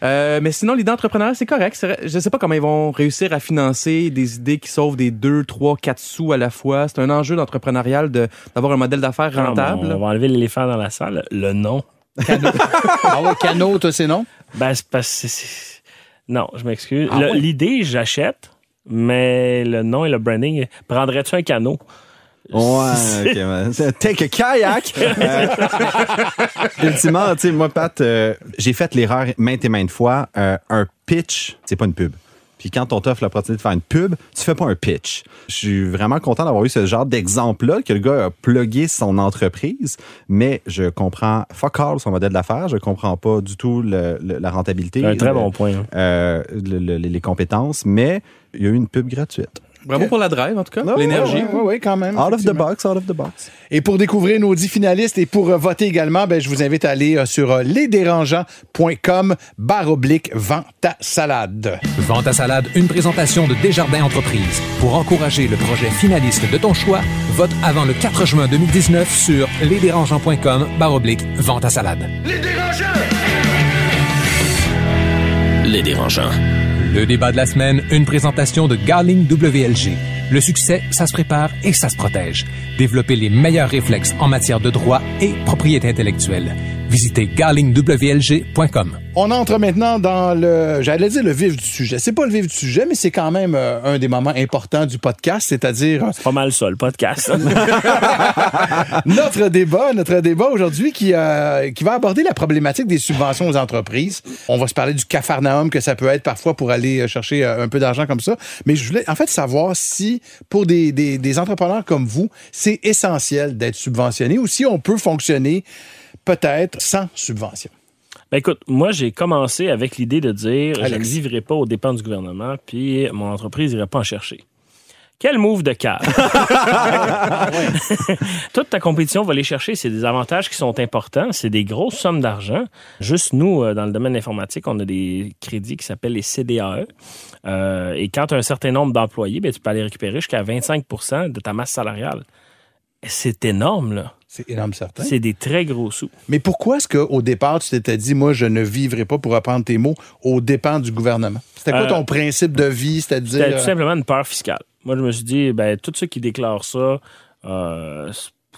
Euh, mais sinon, l'idée entrepreneuriale, c'est correct. Je sais pas comment ils vont réussir à financer des idées qui sauvent des 2, 3, 4 sous à la fois. C'est un enjeu d'entrepreneurial de- d'avoir un modèle d'affaires Ah, rentable. on va enlever l'éléphant dans la salle. Le nom. ah ouais, Cano, toi, c'est non? Ben, c'est parce que Non, je m'excuse. Ah ouais? L'idée, j'achète. mais le nom et le branding, prendrais-tu un canot? Ouais, ok, man. Take a kayak! Euh, ultimement, tu sais, moi, Pat, euh, j'ai fait l'erreur maintes et maintes fois. Euh, un pitch, c'est pas une pub. Puis quand on t'offre l'opportunité de faire une pub, tu fais pas un pitch. Je suis vraiment content d'avoir eu ce genre d'exemple-là, que le gars a plugué son entreprise, mais je comprends fuck all son modèle d'affaires, je comprends pas du tout le- le- la rentabilité. Un très le- bon point. hein. euh, le- le- les compétences, mais il y a eu une pub gratuite. Bravo pour la drive, en tout cas. L'énergie. Oui, oui, quand même. Out of the box, out of the box. Et pour découvrir nos dix finalistes et pour euh, voter également, ben, je vous invite à aller euh, sur euh, lesdérangeants.com barre oblique vente ta salade. Vente à salade, une présentation de Desjardins Entreprises. Pour encourager le projet finaliste de ton choix, vote avant le 4 juin 2019 sur lesdérangeants.com barre oblique vente à salade. Les dérangeants. Le débat de la semaine, une présentation de Garling WLG. Le succès, ça se prépare et ça se protège. Développer les meilleurs réflexes en matière de droit et propriété intellectuelle. Visitez garlingwlg.com. On entre maintenant dans le, j'allais dire le vif du sujet. C'est pas le vif du sujet, mais c'est quand même euh, un des moments importants du podcast, c'est-à-dire euh, C'est pas mal ça, le podcast. notre débat, notre débat aujourd'hui qui, euh, qui va aborder la problématique des subventions aux entreprises. On va se parler du cafarnaum que ça peut être parfois pour aller chercher un peu d'argent comme ça. Mais je voulais en fait savoir si pour des, des, des entrepreneurs comme vous, c'est essentiel d'être subventionné ou si on peut fonctionner peut-être sans subvention. Ben écoute, moi, j'ai commencé avec l'idée de dire je ne vivrai pas aux dépens du gouvernement, puis mon entreprise n'irait pas en chercher. Quel move de cave! Toute ta compétition va aller chercher, c'est des avantages qui sont importants, c'est des grosses sommes d'argent. Juste nous, euh, dans le domaine informatique, on a des crédits qui s'appellent les CDAE. Euh, et quand tu as un certain nombre d'employés, ben, tu peux aller récupérer jusqu'à 25% de ta masse salariale. C'est énorme, là. C'est énorme, certain. C'est des très gros sous. Mais pourquoi est-ce qu'au départ, tu t'étais dit, moi, je ne vivrai pas, pour reprendre tes mots, aux dépens du gouvernement? C'était quoi Euh, ton principe de vie? C'est-à-dire. C'était tout simplement une peur fiscale. Moi, je me suis dit, ben, tous ceux qui déclarent ça, euh,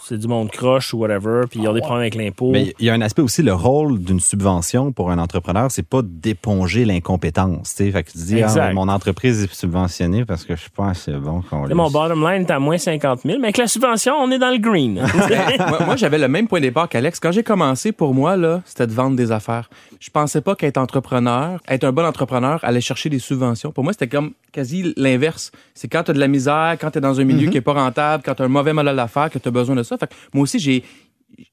c'est du monde croche ou whatever, puis ils ont des problèmes avec l'impôt. Mais il y a un aspect aussi, le rôle d'une subvention pour un entrepreneur, c'est pas d'éponger l'incompétence. tu sais. Fait que tu dis, ah, mon entreprise est subventionnée parce que je suis pas assez bon qu'on mon bottom line est à moins 50 000, mais avec la subvention, on est dans le green. moi, moi, j'avais le même point de départ qu'Alex. Quand j'ai commencé, pour moi, là, c'était de vendre des affaires. Je pensais pas qu'être entrepreneur, être un bon entrepreneur, allait chercher des subventions. Pour moi, c'était comme quasi l'inverse. C'est quand tu as de la misère, quand tu es dans un milieu qui est pas rentable, quand tu as un mauvais modèle d'affaires, que tu as besoin de ça. Fait que moi aussi, j'ai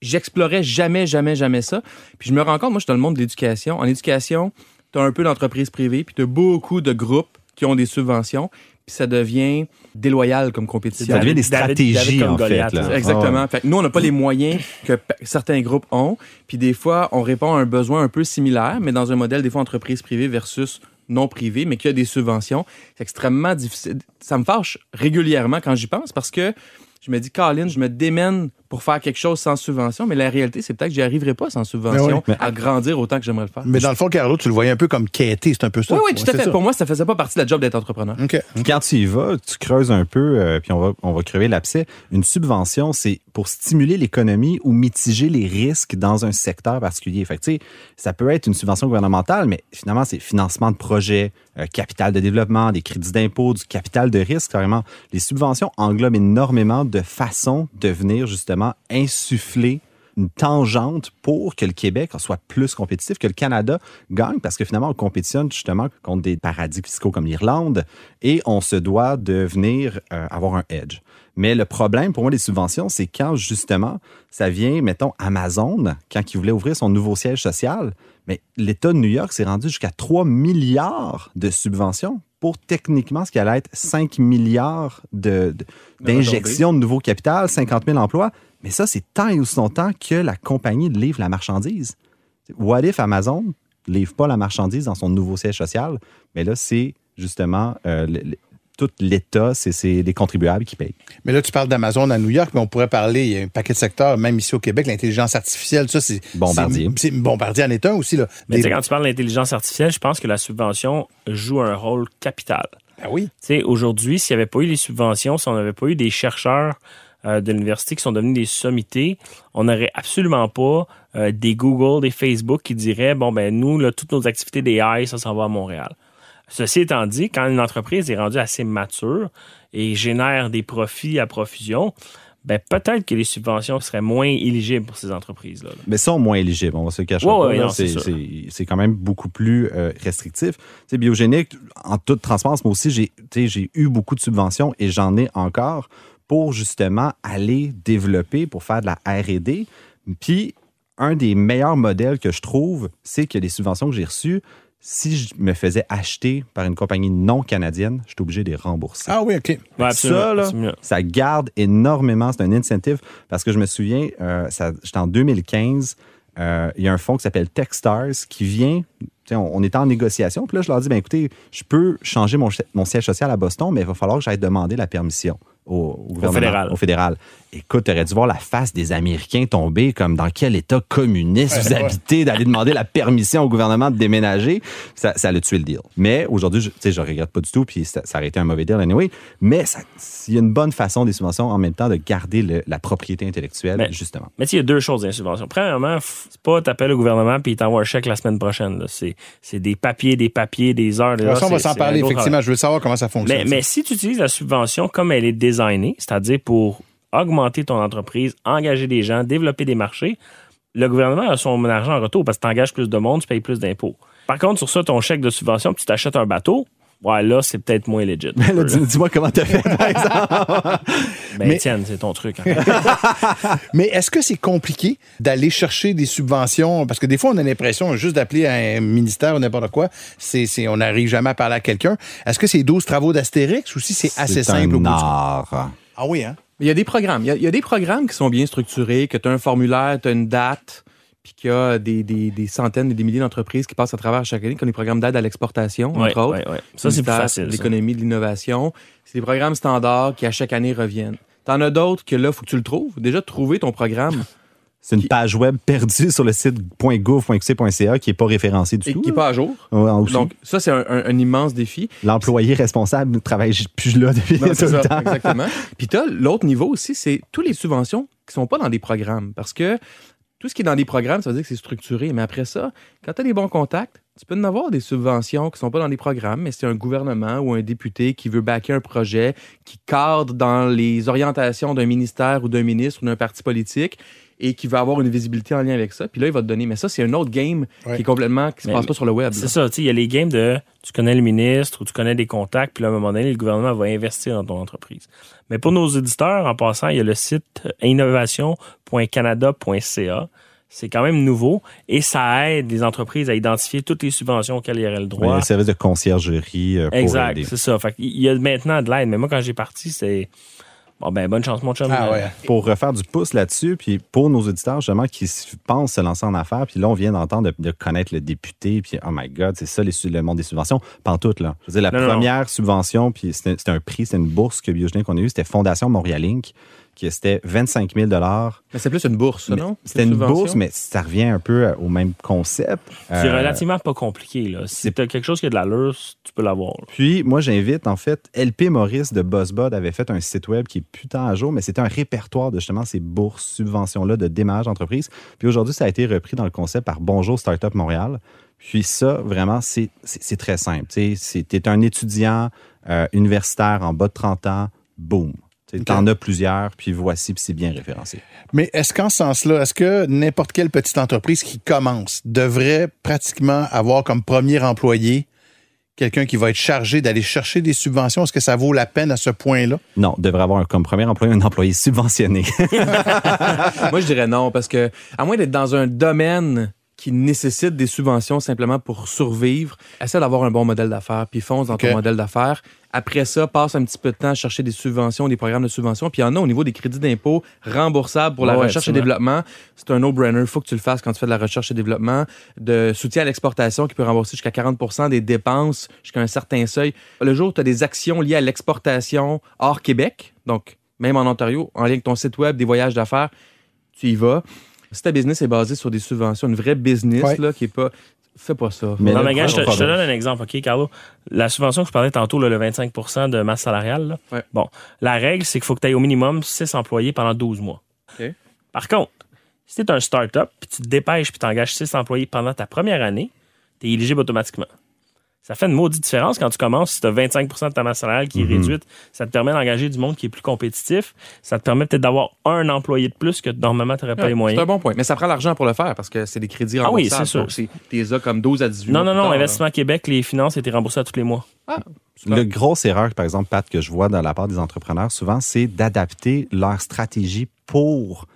j'explorais jamais, jamais, jamais ça. Puis je me rends compte, moi, je suis dans le monde de l'éducation. En éducation, tu as un peu d'entreprises privées, puis tu as beaucoup de groupes qui ont des subventions, puis ça devient déloyal comme compétition. Ça devient des stratégies, David en fait. Goliath, là. là. Exactement. Fait que nous, on n'a pas les moyens que certains groupes ont. Puis des fois, on répond à un besoin un peu similaire, mais dans un modèle, des fois, entreprise privée versus non privée, mais qui a des subventions. C'est extrêmement difficile. Ça me fâche régulièrement quand j'y pense parce que je me dis, Colin, je me démène pour faire quelque chose sans subvention, mais la réalité, c'est peut-être que j'y arriverai pas sans subvention Mais oui. à grandir autant que j'aimerais le faire. Mais dans le fond, Carlo, tu le voyais un peu comme quêter, c'est un peu ça. oui, oui, tout à fait. ça. Pour moi, ça faisait pas partie de la job d'être entrepreneur. OK. Puis quand tu y vas, tu creuses un peu, euh, puis on va, on va crever l'abcès. Une subvention, c'est pour stimuler l'économie ou mitiger les risques dans un secteur particulier. Fait que, tu sais, ça peut être une subvention gouvernementale, mais finalement, c'est financement de projets, euh, capital de développement, des crédits d'impôt, du capital de risque, carrément. Les subventions englobent énormément de façons de venir justement insuffler une tangente pour que le Québec soit plus compétitif, que le Canada gagne, parce que finalement, on compétitionne justement contre des paradis fiscaux comme l'Irlande et on se doit de venir euh, avoir un edge. Mais le problème pour moi des subventions, c'est quand justement ça vient, mettons, Amazon, quand il voulait ouvrir son nouveau siège social, mais l'État de New York s'est rendu jusqu'à 3 milliards de subventions pour techniquement ce qui allait être 5 milliards de- de- d'injections de, nouveau capital, 50 000 emplois. Mais ça, c'est tant et aussi longtemps que la compagnie livre la marchandise. What if Amazon livre pas la marchandise dans son nouveau siège social? Mais là, c'est justement euh, tout l'État, c'est- c'est les contribuables qui payent. Mais là, tu parles d'Amazon à New York, mais on pourrait parler, il y a un paquet de secteurs, même ici au Québec, l'intelligence artificielle, ça, c'est. Bombardier. c'est- c'est- Bombardier en est un aussi, là. Mais sais, quand tu parles d'intelligence artificielle, je pense que la subvention joue un rôle capital. Ah oui. Tu sais, aujourd'hui, s'il n'y avait pas eu les subventions, si on n'avait pas eu des chercheurs euh, de l'université qui sont devenus des sommités, on n'aurait absolument pas euh, des Google, des Facebook qui diraient bon ben nous là, toutes nos activités d'AI, ça s'en va à Montréal. Ceci étant dit, quand une entreprise est rendue assez mature et génère des profits à profusion, ben peut-être que les subventions seraient moins éligibles pour ces entreprises-là. là. Mais sont moins éligibles, on va se le cacher Ouais, ouais, c'est c'est, c'est- c'est quand même beaucoup plus euh, restrictif. Tu sais, biogénique, en toute transparence, moi aussi, j'ai eu beaucoup de subventions et j'en ai encore pour justement aller développer, pour faire de la R&D. Puis, un des meilleurs modèles que je trouve, c'est que les subventions que j'ai reçues, si je me faisais acheter par une compagnie non canadienne, je suis obligé de les rembourser. Ah oui, OK. Ouais, ça, là, ça garde énormément. C'est un incentive parce que je me souviens, euh, j'étais en 2015, euh, il y a un fonds qui s'appelle Techstars qui vient. On, on était en négociation. Puis là, je leur dis ben, écoutez, je peux changer mon, siège social à Boston, mais il va falloir que j'aille demander la permission au, au gouvernement, fédéral. Au fédéral. Écoute, tu aurais dû voir la face des Américains tomber comme dans quel État communiste vous Ouais, habitez, d'aller demander la permission au gouvernement de déménager. Ça, ça a tué le deal. Mais aujourd'hui, je- tu sais, je regrette pas du tout, puis ça, ça aurait été un mauvais deal anyway. Mais il y a une bonne façon des subventions en même temps de garder le- la propriété intellectuelle, Mais- justement. Mais tu sais, il y a deux choses dans les subventions. Premièrement, c'est pas t'appelles le gouvernement puis il t'envoie un chèque la semaine prochaine. C'est, c'est des papiers, des papiers, des heures. De toute façon, on va s'en parler, effectivement. Je veux savoir comment ça fonctionne. Mais, mais si tu utilises la subvention comme elle est designée, c'est-à-dire pour augmenter ton entreprise, engager des gens, développer des marchés, le gouvernement a son argent en retour parce que tu engages plus de monde, tu payes plus d'impôts. Par contre, sur ça, ton chèque de subvention, puis tu t'achètes un bateau, ouais, là, c'est peut-être moins legit. Là, dis- dis-moi comment tu as fait, par exemple. Ben, Mais- Étienne, c'est ton truc. hein. Mais est-ce que c'est compliqué d'aller chercher des subventions? Parce que des fois, on a l'impression juste d'appeler un ministère ou n'importe quoi, c'est, c'est- on n'arrive jamais à parler à quelqu'un. Est-ce que c'est 12 travaux d'Astérix ou si c'est assez simple au bout du. Ah oui, hein? Il y a des programmes. Il y a, il y a des programmes qui sont bien structurés, que tu as un formulaire, tu as une date, puis qu'il y a des, des, des centaines et des milliers d'entreprises qui passent à travers chaque année, comme les programmes d'aide à l'exportation, Ouais, entre autres. ouais, ouais. Ça, c'est plus facile. L'économie, de l'innovation. C'est des programmes standards qui, à chaque année, reviennent. T'en as d'autres que là, faut que tu le trouves. Déjà, trouver ton programme C'est une page web perdue sur le site .gouv.qc.ca qui n'est pas référencée du et tout. qui n'est pas à jour. Ouais. Donc, ça, c'est un, un- un immense défi. L'employé responsable ne travaille plus là depuis Non, tout le temps. exactement. Puis tu l'autre niveau aussi, c'est tous les subventions qui sont pas dans des programmes. Parce que tout ce qui est dans des programmes, ça veut dire que c'est structuré. Mais après ça, quand tu as des bons contacts, tu peux en avoir des subventions qui sont pas dans des programmes, mais c'est un gouvernement ou un député qui veut backer un projet, qui cadre dans les orientations d'un ministère ou d'un ministre ou d'un parti politique et qui veut avoir une visibilité en lien avec ça. Puis là, il va te donner. Mais ça, c'est un autre game Ouais. qui est complètement, qui se Mais- passe pas sur le web. C'est ça, tu sais, il y a les games de tu connais le ministre ou tu connais des contacts, puis là, à un moment donné, le gouvernement va investir dans ton entreprise. Mais pour nos éditeurs, en passant, il y a le site innovation.canada.ca. C'est quand même nouveau et ça aide les entreprises à identifier toutes les subventions auxquelles il y aurait le droit. le service de conciergerie euh, pour exact, c'est ça. Fait qu'il y a maintenant de l'aide, mais moi, quand j'ai parti, c'est. Bon, ben, bonne chance, mon chum. Ah ouais. Pour refaire du pouce là-dessus, puis pour nos auditeurs, justement, qui pensent se lancer en affaires, puis là, on vient d'entendre de, de connaître le député, puis oh my God, c'est ça les su- le monde des subventions. Pantoute, là. Je veux dire, la Non, non, première subvention, puis c'était un prix, c'était une bourse que Biogénie qu'on a eue, c'était Fondation Montréal Inc., qui c'était 25 000 Mais c'est plus une bourse, Mais non? C'était une bourse, mais ça revient un peu euh, au même concept. C'est Euh, relativement pas compliqué. Là. Si tu as quelque chose qui a de l'allure, tu peux l'avoir. Puis, moi, j'invite, en fait, LP Maurice de BuzzBud avait fait un site web qui est putain à jour, mais c'était un répertoire de justement ces bourses, subventions-là de démarrage d'entreprise. Puis aujourd'hui, ça a été repris dans le concept par Bonjour Startup Montréal. Puis ça, vraiment, c'est c'est- c'est très simple. Tu es un étudiant euh, universitaire en bas de 30 ans, boum. Tu en as plusieurs, puis voici, puis c'est bien référencé. Mais est-ce qu'en ce sens-là, est-ce que n'importe quelle petite entreprise qui commence devrait pratiquement avoir comme premier employé quelqu'un qui va être chargé d'aller chercher des subventions? Est-ce que ça vaut la peine à ce point-là? Non, devrait avoir comme premier employé un employé subventionné. Moi, je dirais non, parce que, à moins d'être dans un domaine qui nécessite des subventions simplement pour survivre, essaie d'avoir un bon modèle d'affaires, puis fonce dans ton modèle d'affaires. Après ça, passe un petit peu de temps à chercher des subventions, des programmes de subventions. Puis il y en a au niveau des crédits d'impôt remboursables pour la Ouais, recherche et développement. C'est un no-brainer. Il faut que tu le fasses quand tu fais de la recherche et développement. De soutien à l'exportation qui peut rembourser jusqu'à 40% des dépenses jusqu'à un certain seuil. Le jour où tu as des actions liées à l'exportation hors Québec, donc même en Ontario, en lien avec ton site web, des voyages d'affaires, tu y vas. Si ta business est basée sur des subventions, une vraie business Ouais. là, qui est pas. Fais pas ça. Mais non, mais gars, je te, problème- je te donne un exemple, OK, Carlo? La subvention que je parlais tantôt, là, le 25% de masse salariale, là, Ouais. bon, la règle, c'est qu'il faut que tu aies au minimum 6 employés pendant 12 mois. OK. Par contre, si tu es un start-up, puis tu te dépêches, puis tu engages 6 employés pendant ta première année, tu es éligible automatiquement. Ça fait une maudite différence quand tu commences, si tu as 25% de ta masse salariale qui est Mhm. réduite, ça te permet d'engager du monde qui est plus compétitif. Ça te permet peut-être d'avoir un employé de plus que normalement tu n'aurais pas Ouais, les C'est moyens. un bon point. Mais ça prend l'argent pour le faire parce que c'est des crédits Ah oui, c'est sûr. Donc, c'est- T'es as comme 12 à 18 Non, non, non, là. Investissement Québec, les finances étaient remboursées à tous les mois. Super. Le grosse erreur, par exemple, Pat, que je vois dans la part des entrepreneurs, souvent, c'est d'adapter leur stratégie pour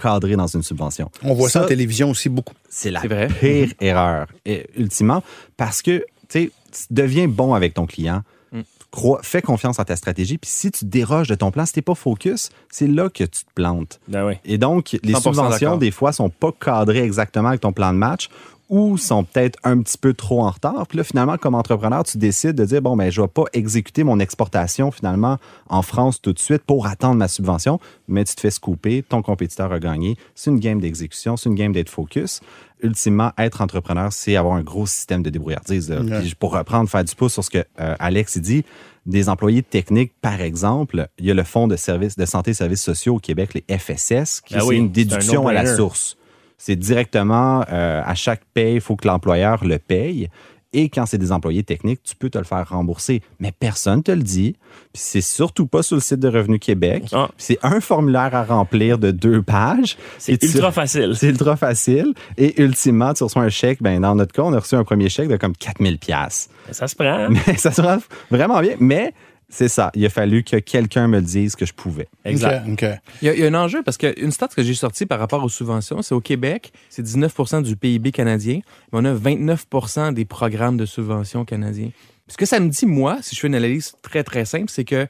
cadrer dans une subvention. On voit ça, Ça, en télévision aussi beaucoup. C'est la C'est vrai. pire erreur, et, ultimement, parce que, tu sais, deviens bon avec ton client, Mm. crois, fais confiance en ta stratégie, puis si tu déroges de ton plan, si t'es pas focus, c'est là que tu te plantes. Ben oui. Et donc, les 100% subventions, des fois, sont pas cadrées exactement avec ton plan de match ou sont peut-être un petit peu trop en retard. Puis là, finalement, comme entrepreneur, tu décides de dire, bon, ben, je vais pas exécuter mon exportation, finalement, en France tout de suite pour attendre ma subvention, mais tu te fais scooper, ton compétiteur a gagné. C'est une game d'exécution, c'est une game d'être focus. Ultimement, être entrepreneur, c'est avoir un gros système de débrouillardise. Puis pour reprendre, faire du pouce sur ce que euh, Alex dit, des employés techniques, par exemple, il y a le Fonds de services de santé et services sociaux au Québec, les FSS, qui Ben c'est oui, une un déduction à la source. C'est directement euh, à chaque paye, il faut que l'employeur le paye. Et quand c'est des employés techniques, tu peux te le faire rembourser. Mais personne ne te le dit. Puis c'est surtout pas sur le site de Revenu Québec. Ah. C'est un formulaire à remplir de deux pages. C'est tu- ultra facile. C'est ultra facile. Et ultimement, tu reçois un chèque. Ben, dans notre cas, on a reçu un premier chèque de comme 4000 pièces. Ça se prend. hein? Mais ça sera vraiment bien. Mais c'est ça. Il a fallu que quelqu'un me le dise que je pouvais. Exact. Il y, a, il y a un enjeu parce qu'une stat que j'ai sortie par rapport aux subventions, c'est au Québec, c'est 19% du PIB canadien, mais on a 29% des programmes de subventions canadiens. Ce que ça me dit, moi, si je fais une analyse très, très simple, c'est que,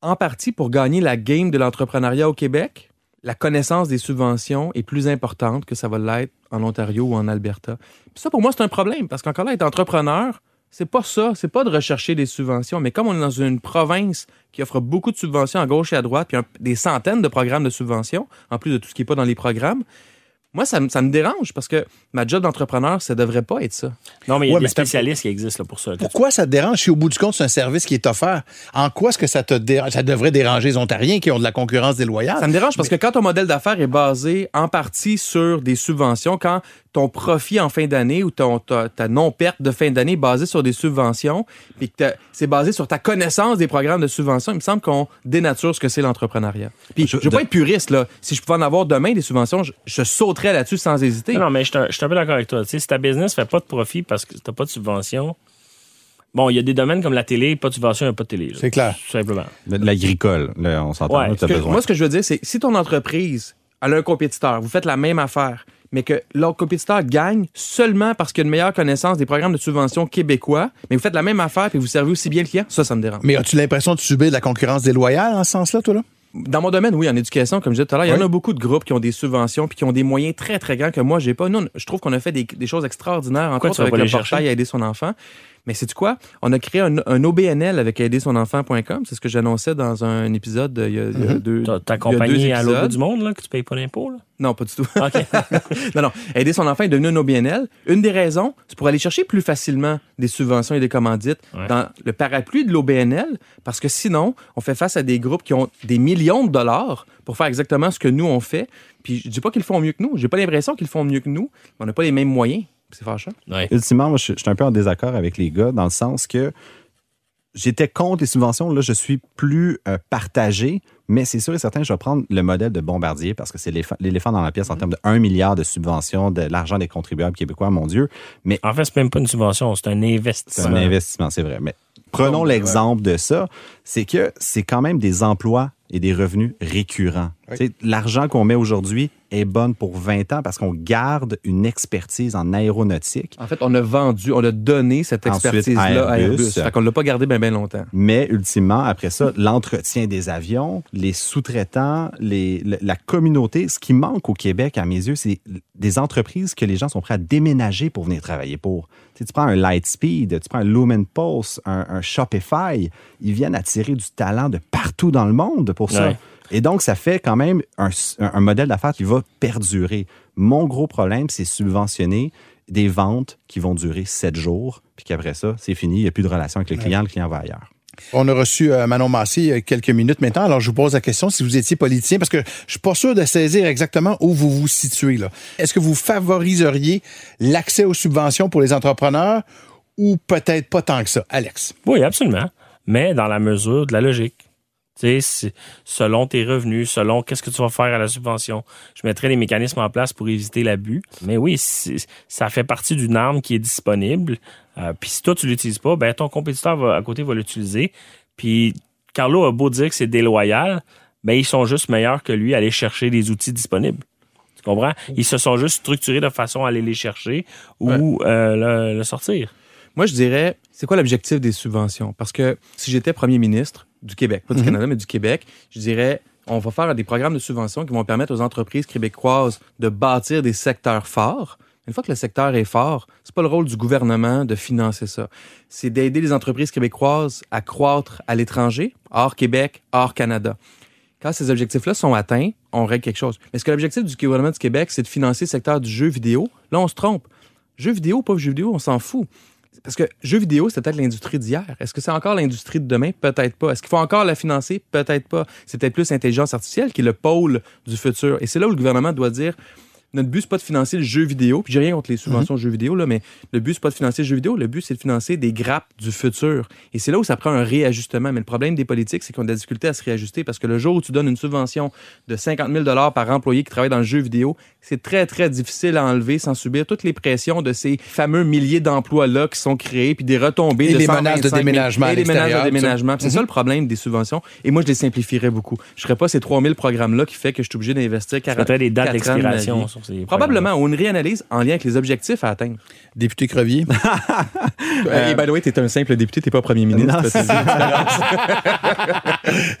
en partie, pour gagner la game de l'entrepreneuriat au Québec, la connaissance des subventions est plus importante que ça va l'être en Ontario ou en Alberta. Puis ça, pour moi, c'est un problème parce qu'encore là, être entrepreneur, c'est pas ça. C'est pas de rechercher des subventions. Mais comme on est dans une province qui offre beaucoup de subventions à gauche et à droite, puis un- des centaines de programmes de subventions, en plus de tout ce qui n'est pas dans les programmes, moi, ça, me- ça me dérange parce que ma job d'entrepreneur, ça devrait pas être ça. Non, mais il y a Ouais, des spécialistes qui existent là, pour ça. Pourquoi ça te dérange si au bout du compte, c'est un service qui est offert? En quoi est-ce que ça te dérange? Ça devrait déranger les Ontariens qui ont de la concurrence déloyale? Ça me dérange parce que quand ton modèle d'affaires est basé en partie sur des subventions, quand ton profit en fin d'année ou ton, ta, ta non-perte de fin d'année est basée sur des subventions, puis que c'est basé sur ta connaissance des programmes de subventions, il me semble qu'on dénature ce que c'est l'entrepreneuriat. Puis je, Je- veux pas être puriste, là. Si je pouvais en avoir demain des subventions, je, je sauterais là-dessus sans hésiter. Non, mais je suis un peu d'accord avec toi. Tu si ta business fait pas de profit parce que t'as pas de subvention, bon, il y a des domaines comme la télé, pas de subvention, il n'y a pas de télé. C'est clair. Tout simplement. L'agricole, là, on s'entend. Ouais, là, t'as Que- besoin. moi, ce que je veux dire, c'est si ton entreprise elle a un compétiteur, vous faites la même affaire, mais que l'autre compétiteur gagne seulement parce qu'il a une meilleure connaissance des programmes de subvention québécois, mais vous faites la même affaire et vous servez aussi bien le client, ça, ça me dérange. Mais as-tu l'impression de subir de la concurrence déloyale en ce sens-là, toi, là? Dans mon domaine, oui, en éducation, comme je disais tout à l'heure, il y en a beaucoup de groupes qui ont des subventions puis qui ont des moyens très, très grands que moi, j'ai pas. Nous, on- je trouve qu'on a fait des, des choses extraordinaires, autres tu vas avec le portail chercher? à aider son enfant. Mais c'est quoi? On a créé un, un OBNL avec aidersonenfant.com. C'est ce que j'annonçais dans un épisode il y a, il y a deux. Ta, ta il y a deux compagnie à l'autre du monde, là, que tu payes pas d'impôts, là? Non, pas du tout. OK. non, non. Aider son enfant est devenu un OBNL. Une des raisons, c'est pour aller chercher plus facilement des subventions et des commandites Ouais. dans le parapluie de l'OBNL, parce que sinon, on fait face à des groupes qui ont des millions de dollars pour faire exactement ce que nous, on fait. Puis je dis pas qu'ils le font mieux que nous. J'ai pas l'impression qu'ils le font mieux que nous. mais On n'a pas les mêmes moyens. C'est fâchant. Ouais. Ultimement, moi, je, je suis un peu en désaccord avec les gars dans le sens que j'étais contre les subventions. Là, je suis plus euh, partagé, mais c'est sûr et certain, je vais prendre le modèle de Bombardier parce que c'est l'éléphant dans la pièce en termes de 1 milliard de subventions, de l'argent des contribuables québécois, mon Dieu. Mais En fait, c'est même pas une subvention, c'est un c'est investissement. un investissement, c'est vrai. Mais prenons l'exemple de ça. C'est que c'est quand même des emplois et des revenus récurrents. Oui. L'argent qu'on met aujourd'hui est bonne pour 20 ans parce qu'on garde une expertise en aéronautique. En fait, on a vendu, on a donné cette expertise-là à Airbus. Fait qu'on l'a pas gardé bien, bien longtemps. Mais ultimement, après ça, l'entretien des avions, les sous-traitants, les, la communauté, ce qui manque au Québec, à mes yeux, c'est des entreprises que les gens sont prêts à déménager pour venir travailler pour. Tu, prends un Lightspeed, tu prends un Lumen Pulse, un, un Shopify, ils viennent attirer du talent de partout dans le monde pour ça. Ouais. Et donc, ça fait quand même un, modèle d'affaires qui va perdurer. Mon gros problème, c'est subventionner des ventes qui vont durer sept jours, puis qu'après ça, c'est fini, il n'y a plus de relation avec le client, le client va ailleurs. On a reçu euh, Manon Massé il y a quelques minutes maintenant. Alors, je vous pose la question si vous étiez politicien, parce que je suis pas sûr de saisir exactement où vous vous situez. là. Est-ce que vous favoriseriez l'accès aux subventions pour les entrepreneurs ou peut-être pas tant que ça? Alex. Oui, absolument. Mais dans la mesure de la logique. Tu sais, selon tes revenus, selon qu'est-ce que tu vas faire à la subvention. Je mettrai les mécanismes en place pour éviter l'abus. Mais oui, ça fait partie d'une arme qui est disponible. Euh, puis si toi, tu l'utilises pas, ben ton compétiteur va, à côté va l'utiliser. Puis Carlo a beau dire que c'est déloyal, ben ils sont juste meilleurs que lui à aller chercher les outils disponibles. Tu comprends? Ils se sont juste structurés de façon à aller les chercher ou euh, le sortir. Moi, je dirais, c'est quoi l'objectif des subventions? Parce que si j'étais premier ministre du Québec, pas du mhm. Canada, mais du Québec, je dirais, on va faire des programmes de subventions qui vont permettre aux entreprises québécoises de bâtir des secteurs forts. Une fois que le secteur est fort, c'est pas le rôle du gouvernement de financer ça. C'est d'aider les entreprises québécoises à croître à l'étranger, hors Québec, hors Canada. Quand ces objectifs-là sont atteints, on règle quelque chose. Mais est-ce que l'objectif du gouvernement du Québec, c'est de financer le secteur du jeu vidéo? Là, on se trompe. Jeu vidéo, pas jeu vidéo, on s'en fout. Parce que jeux vidéo, c'est peut-être l'industrie d'hier. Est-ce que c'est encore l'industrie de demain? Peut-être pas. Est-ce qu'il faut encore la financer? Peut-être pas. C'est peut-être plus l'intelligence artificielle qui est le pôle du futur. Et c'est là où le gouvernement doit dire notre but, c'est pas de financer le jeu vidéo. Puis j'ai rien contre les subventions de jeux vidéo, là, mais le but, c'est pas de financer le jeu vidéo. Le but, c'est de financer des grappes du futur. Et c'est là où ça prend un réajustement. Mais le problème des politiques, c'est qu'on a de la difficulté à se réajuster parce que le jour où tu donnes une subvention de 50 000 par employé qui travaille dans le jeu vidéo, c'est très, très difficile à enlever sans subir toutes les pressions de ces fameux milliers d'emplois-là qui sont créés, puis des retombées et de les menaces de déménagement. Et les menaces de déménagement. C'est ça mhm. le problème des subventions. Et moi, je les simplifierais beaucoup. Je ne ferais pas ces 3000 programmes-là qui fait que je suis obligé d'investir 40 des dates d'expiration Probablement ou une réanalyse en lien avec les objectifs à atteindre. Député Crevier. Et by the way, t'es un simple député, t'es pas premier ministre.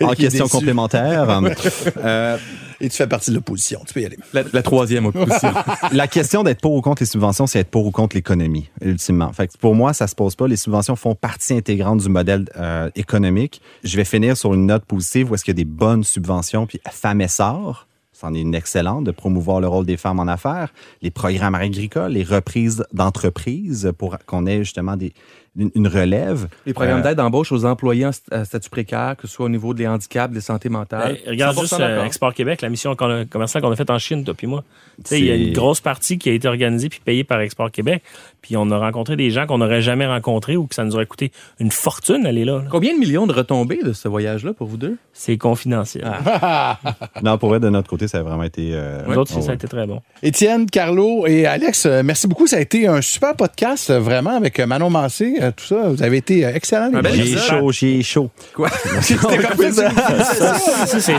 en question complémentaire. Euh, et tu fais partie de l'opposition. Tu peux y aller. La, troisième opposition. la question d'être pour ou contre les subventions, c'est être pour ou contre l'économie, ultimement. Fait pour moi, ça se pose pas. Les subventions font partie intégrante du modèle euh, économique. Je vais finir sur une note positive où est-ce qu'il y a des bonnes subventions, puis femme essor c'en est une excellente de promouvoir le rôle des femmes en affaires, les programmes agricoles, les reprises d'entreprises pour qu'on ait justement des, une, relève. Les programmes euh, d'aide d'embauche aux employés en statut précaire, que ce soit au niveau des handicaps, des santé mentale. Ben, regarde juste euh, Export Québec, la mission commerciale qu'on a faite en Chine, toi puis moi. Il y a une grosse partie qui a été organisée puis payée par Export Québec. Puis on a rencontré des gens qu'on n'aurait jamais rencontrés ou que ça nous aurait coûté une fortune d'aller là, Combien de millions de retombées de ce voyage-là pour vous deux? C'est confidentiel. Ah. non, pour être de notre côté, ça a vraiment été... Euh, Nous autres, ça a été très bon. Étienne, Carlo et Alex, merci beaucoup. Ça a été un super podcast, vraiment, avec Manon Massé. Euh, tout ça. Vous avez été euh, excellent. J'ai chaud, j'ai chaud. Quoi? c'est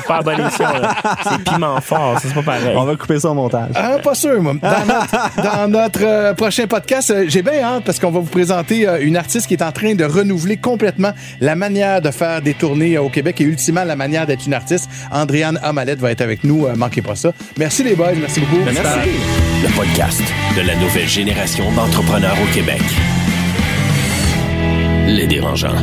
pas bon C'est piment fort. C'est pas pareil. On va couper ça au montage. Ah, pas sûr, moi. Dans notre, euh, prochain podcast, j'ai bien hâte parce qu'on va vous présenter une artiste qui est en train de renouveler complètement la manière de faire des tournées au Québec et ultimement la manière d'être une artiste. Andréane Amalette va être avec nous. manquez pas ça. Merci les boys. Merci beaucoup. Merci. Le podcast de la nouvelle génération d'entrepreneurs au Québec. Les dérangeants.